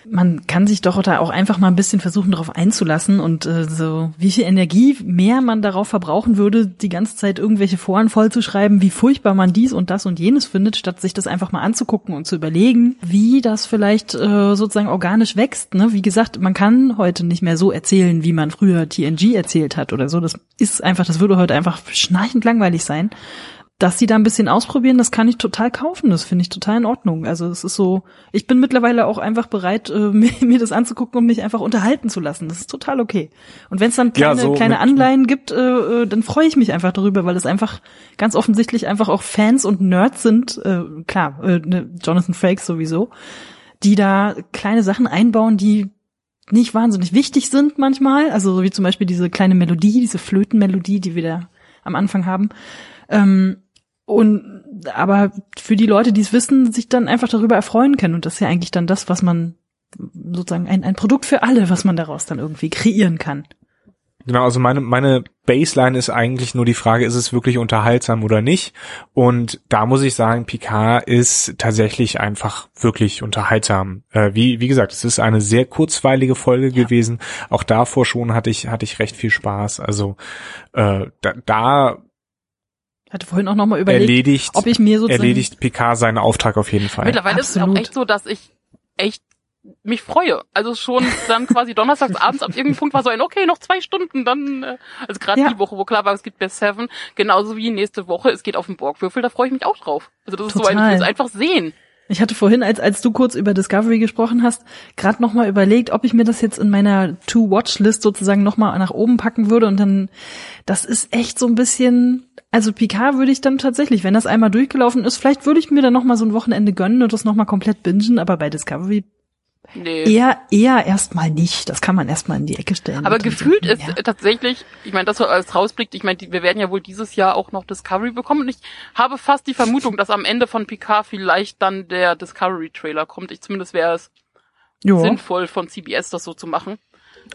man kann sich doch da auch einfach mal ein bisschen versuchen, darauf einzulassen und äh, so, wie viel Energie mehr man darauf verbrauchen würde, die ganze Zeit irgendwelche Foren vollzuschreiben, wie furchtbar man dies und das und jenes findet, statt sich das einfach mal anzugucken und zu überlegen, wie das vielleicht äh, sozusagen organisch wächst. Ne? Wie gesagt, man kann heute nicht mehr so erzählen, wie man früher TNG erzählt hat oder so. Das ist einfach, das würde heute einfach schnarchend langweilig sein dass sie da ein bisschen ausprobieren, das kann ich total kaufen. Das finde ich total in Ordnung. Also es ist so, ich bin mittlerweile auch einfach bereit, äh, mir, mir, das anzugucken, um mich einfach unterhalten zu lassen. Das ist total okay. Und wenn es dann kleine, ja, so kleine Anleihen gibt, äh, äh, dann freue ich mich einfach darüber, weil es einfach ganz offensichtlich einfach auch Fans und Nerds sind. Äh, klar, äh, ne, Jonathan Frakes sowieso, die da kleine Sachen einbauen, die nicht wahnsinnig wichtig sind manchmal. Also so wie zum Beispiel diese kleine Melodie, diese Flötenmelodie, die wir da am Anfang haben. Ähm, und aber für die Leute, die es wissen, sich dann einfach darüber erfreuen können. Und das ist ja eigentlich dann das, was man sozusagen ein, ein Produkt für alle, was man daraus dann irgendwie kreieren kann. Genau, also meine, meine Baseline ist eigentlich nur die Frage, ist es wirklich unterhaltsam oder nicht? Und da muss ich sagen, Picard ist tatsächlich einfach wirklich unterhaltsam. Äh, wie, wie gesagt, es ist eine sehr kurzweilige Folge ja. gewesen. Auch davor schon hatte ich, hatte ich recht viel Spaß. Also äh, da, da hatte vorhin auch nochmal überlegt, erledigt, ob ich mir sozusagen... Erledigt Picard seinen Auftrag auf jeden Fall. Mittlerweile Absolut. ist es auch echt so, dass ich echt mich freue. Also schon dann quasi donnerstags abends ab irgendeinem Punkt war so ein, okay, noch zwei Stunden, dann, äh, also gerade ja. die Woche, wo klar war, es gibt Best Seven, genauso wie nächste Woche, es geht auf den Borgwürfel, da freue ich mich auch drauf. Also das Total. ist so ein, ich will es einfach sehen. Ich hatte vorhin, als, als du kurz über Discovery gesprochen hast, gerade nochmal überlegt, ob ich mir das jetzt in meiner To-Watch-List sozusagen nochmal nach oben packen würde und dann, das ist echt so ein bisschen, also Picard würde ich dann tatsächlich, wenn das einmal durchgelaufen ist, vielleicht würde ich mir dann nochmal so ein Wochenende gönnen und das nochmal komplett bingen, aber bei Discovery Nee. Eher, eher erstmal nicht. Das kann man erstmal in die Ecke stellen. Aber gefühlt ist ja. tatsächlich, ich meine, das so als rausblickt, ich meine, wir werden ja wohl dieses Jahr auch noch Discovery bekommen und ich habe fast die Vermutung, dass am Ende von Picard vielleicht dann der Discovery-Trailer kommt. Ich zumindest wäre es jo. sinnvoll von CBS das so zu machen.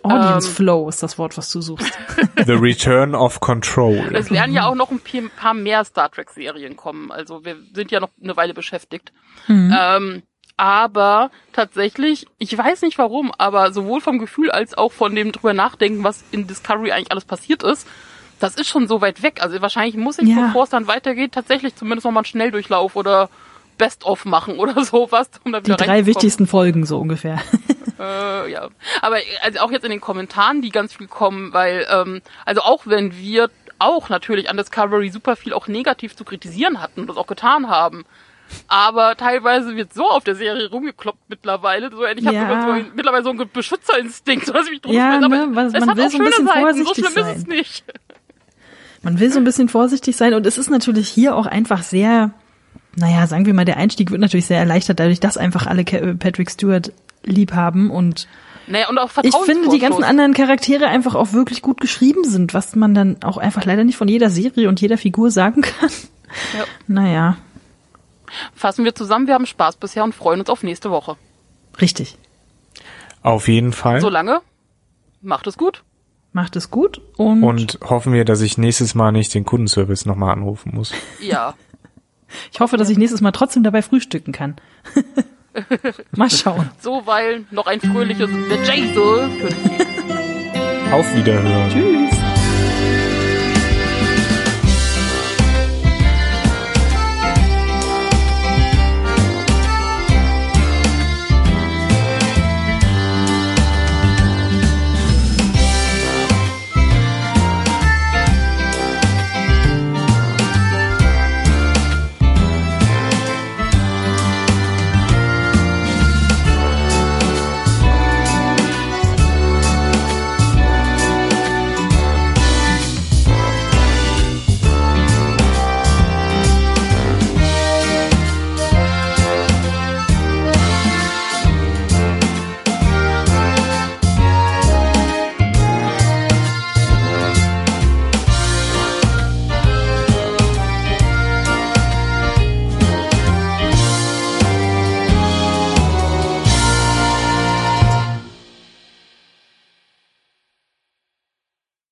Audience ähm, Flow ist das Wort, was du suchst. The Return of Control. Es werden ja auch noch ein paar mehr Star Trek Serien kommen. Also wir sind ja noch eine Weile beschäftigt. Mhm. Ähm, aber tatsächlich, ich weiß nicht warum, aber sowohl vom Gefühl als auch von dem drüber nachdenken, was in Discovery eigentlich alles passiert ist, das ist schon so weit weg. Also wahrscheinlich muss ich, ja. bevor es dann weitergeht, tatsächlich zumindest nochmal einen Schnelldurchlauf oder Best-of machen oder sowas. Um da wieder Die drei wichtigsten Folgen so ungefähr. äh, ja, aber also auch jetzt in den Kommentaren, die ganz viel kommen, weil ähm, also auch wenn wir auch natürlich an Discovery super viel auch negativ zu kritisieren hatten und das auch getan haben, aber teilweise wird so auf der Serie rumgekloppt mittlerweile. So, ich habe ja. so mittlerweile so einen Beschützerinstinkt, ich mich drum ja, ne, aber was, man will so ein bisschen Seiten. vorsichtig so schlimm sein. ist es nicht. Man will so ein bisschen vorsichtig sein und es ist natürlich hier auch einfach sehr, naja, sagen wir mal, der Einstieg wird natürlich sehr erleichtert, dadurch, dass einfach alle Patrick Stewart lieb haben und naja, und auch ich finde, die ganzen anderen Charaktere einfach auch wirklich gut geschrieben sind, was man dann auch einfach leider nicht von jeder Serie und jeder Figur sagen kann. Ja. Naja. Fassen wir zusammen, wir haben Spaß bisher und freuen uns auf nächste Woche. Richtig. Auf jeden Fall. Solange, macht es gut. Macht es gut und, und hoffen wir, dass ich nächstes Mal nicht den Kundenservice nochmal anrufen muss. Ja. Ich hoffe, dass ich nächstes Mal trotzdem dabei frühstücken kann. mal schauen. So, weil noch ein fröhliches The Jason. Auf Wiederhören. Tschüss.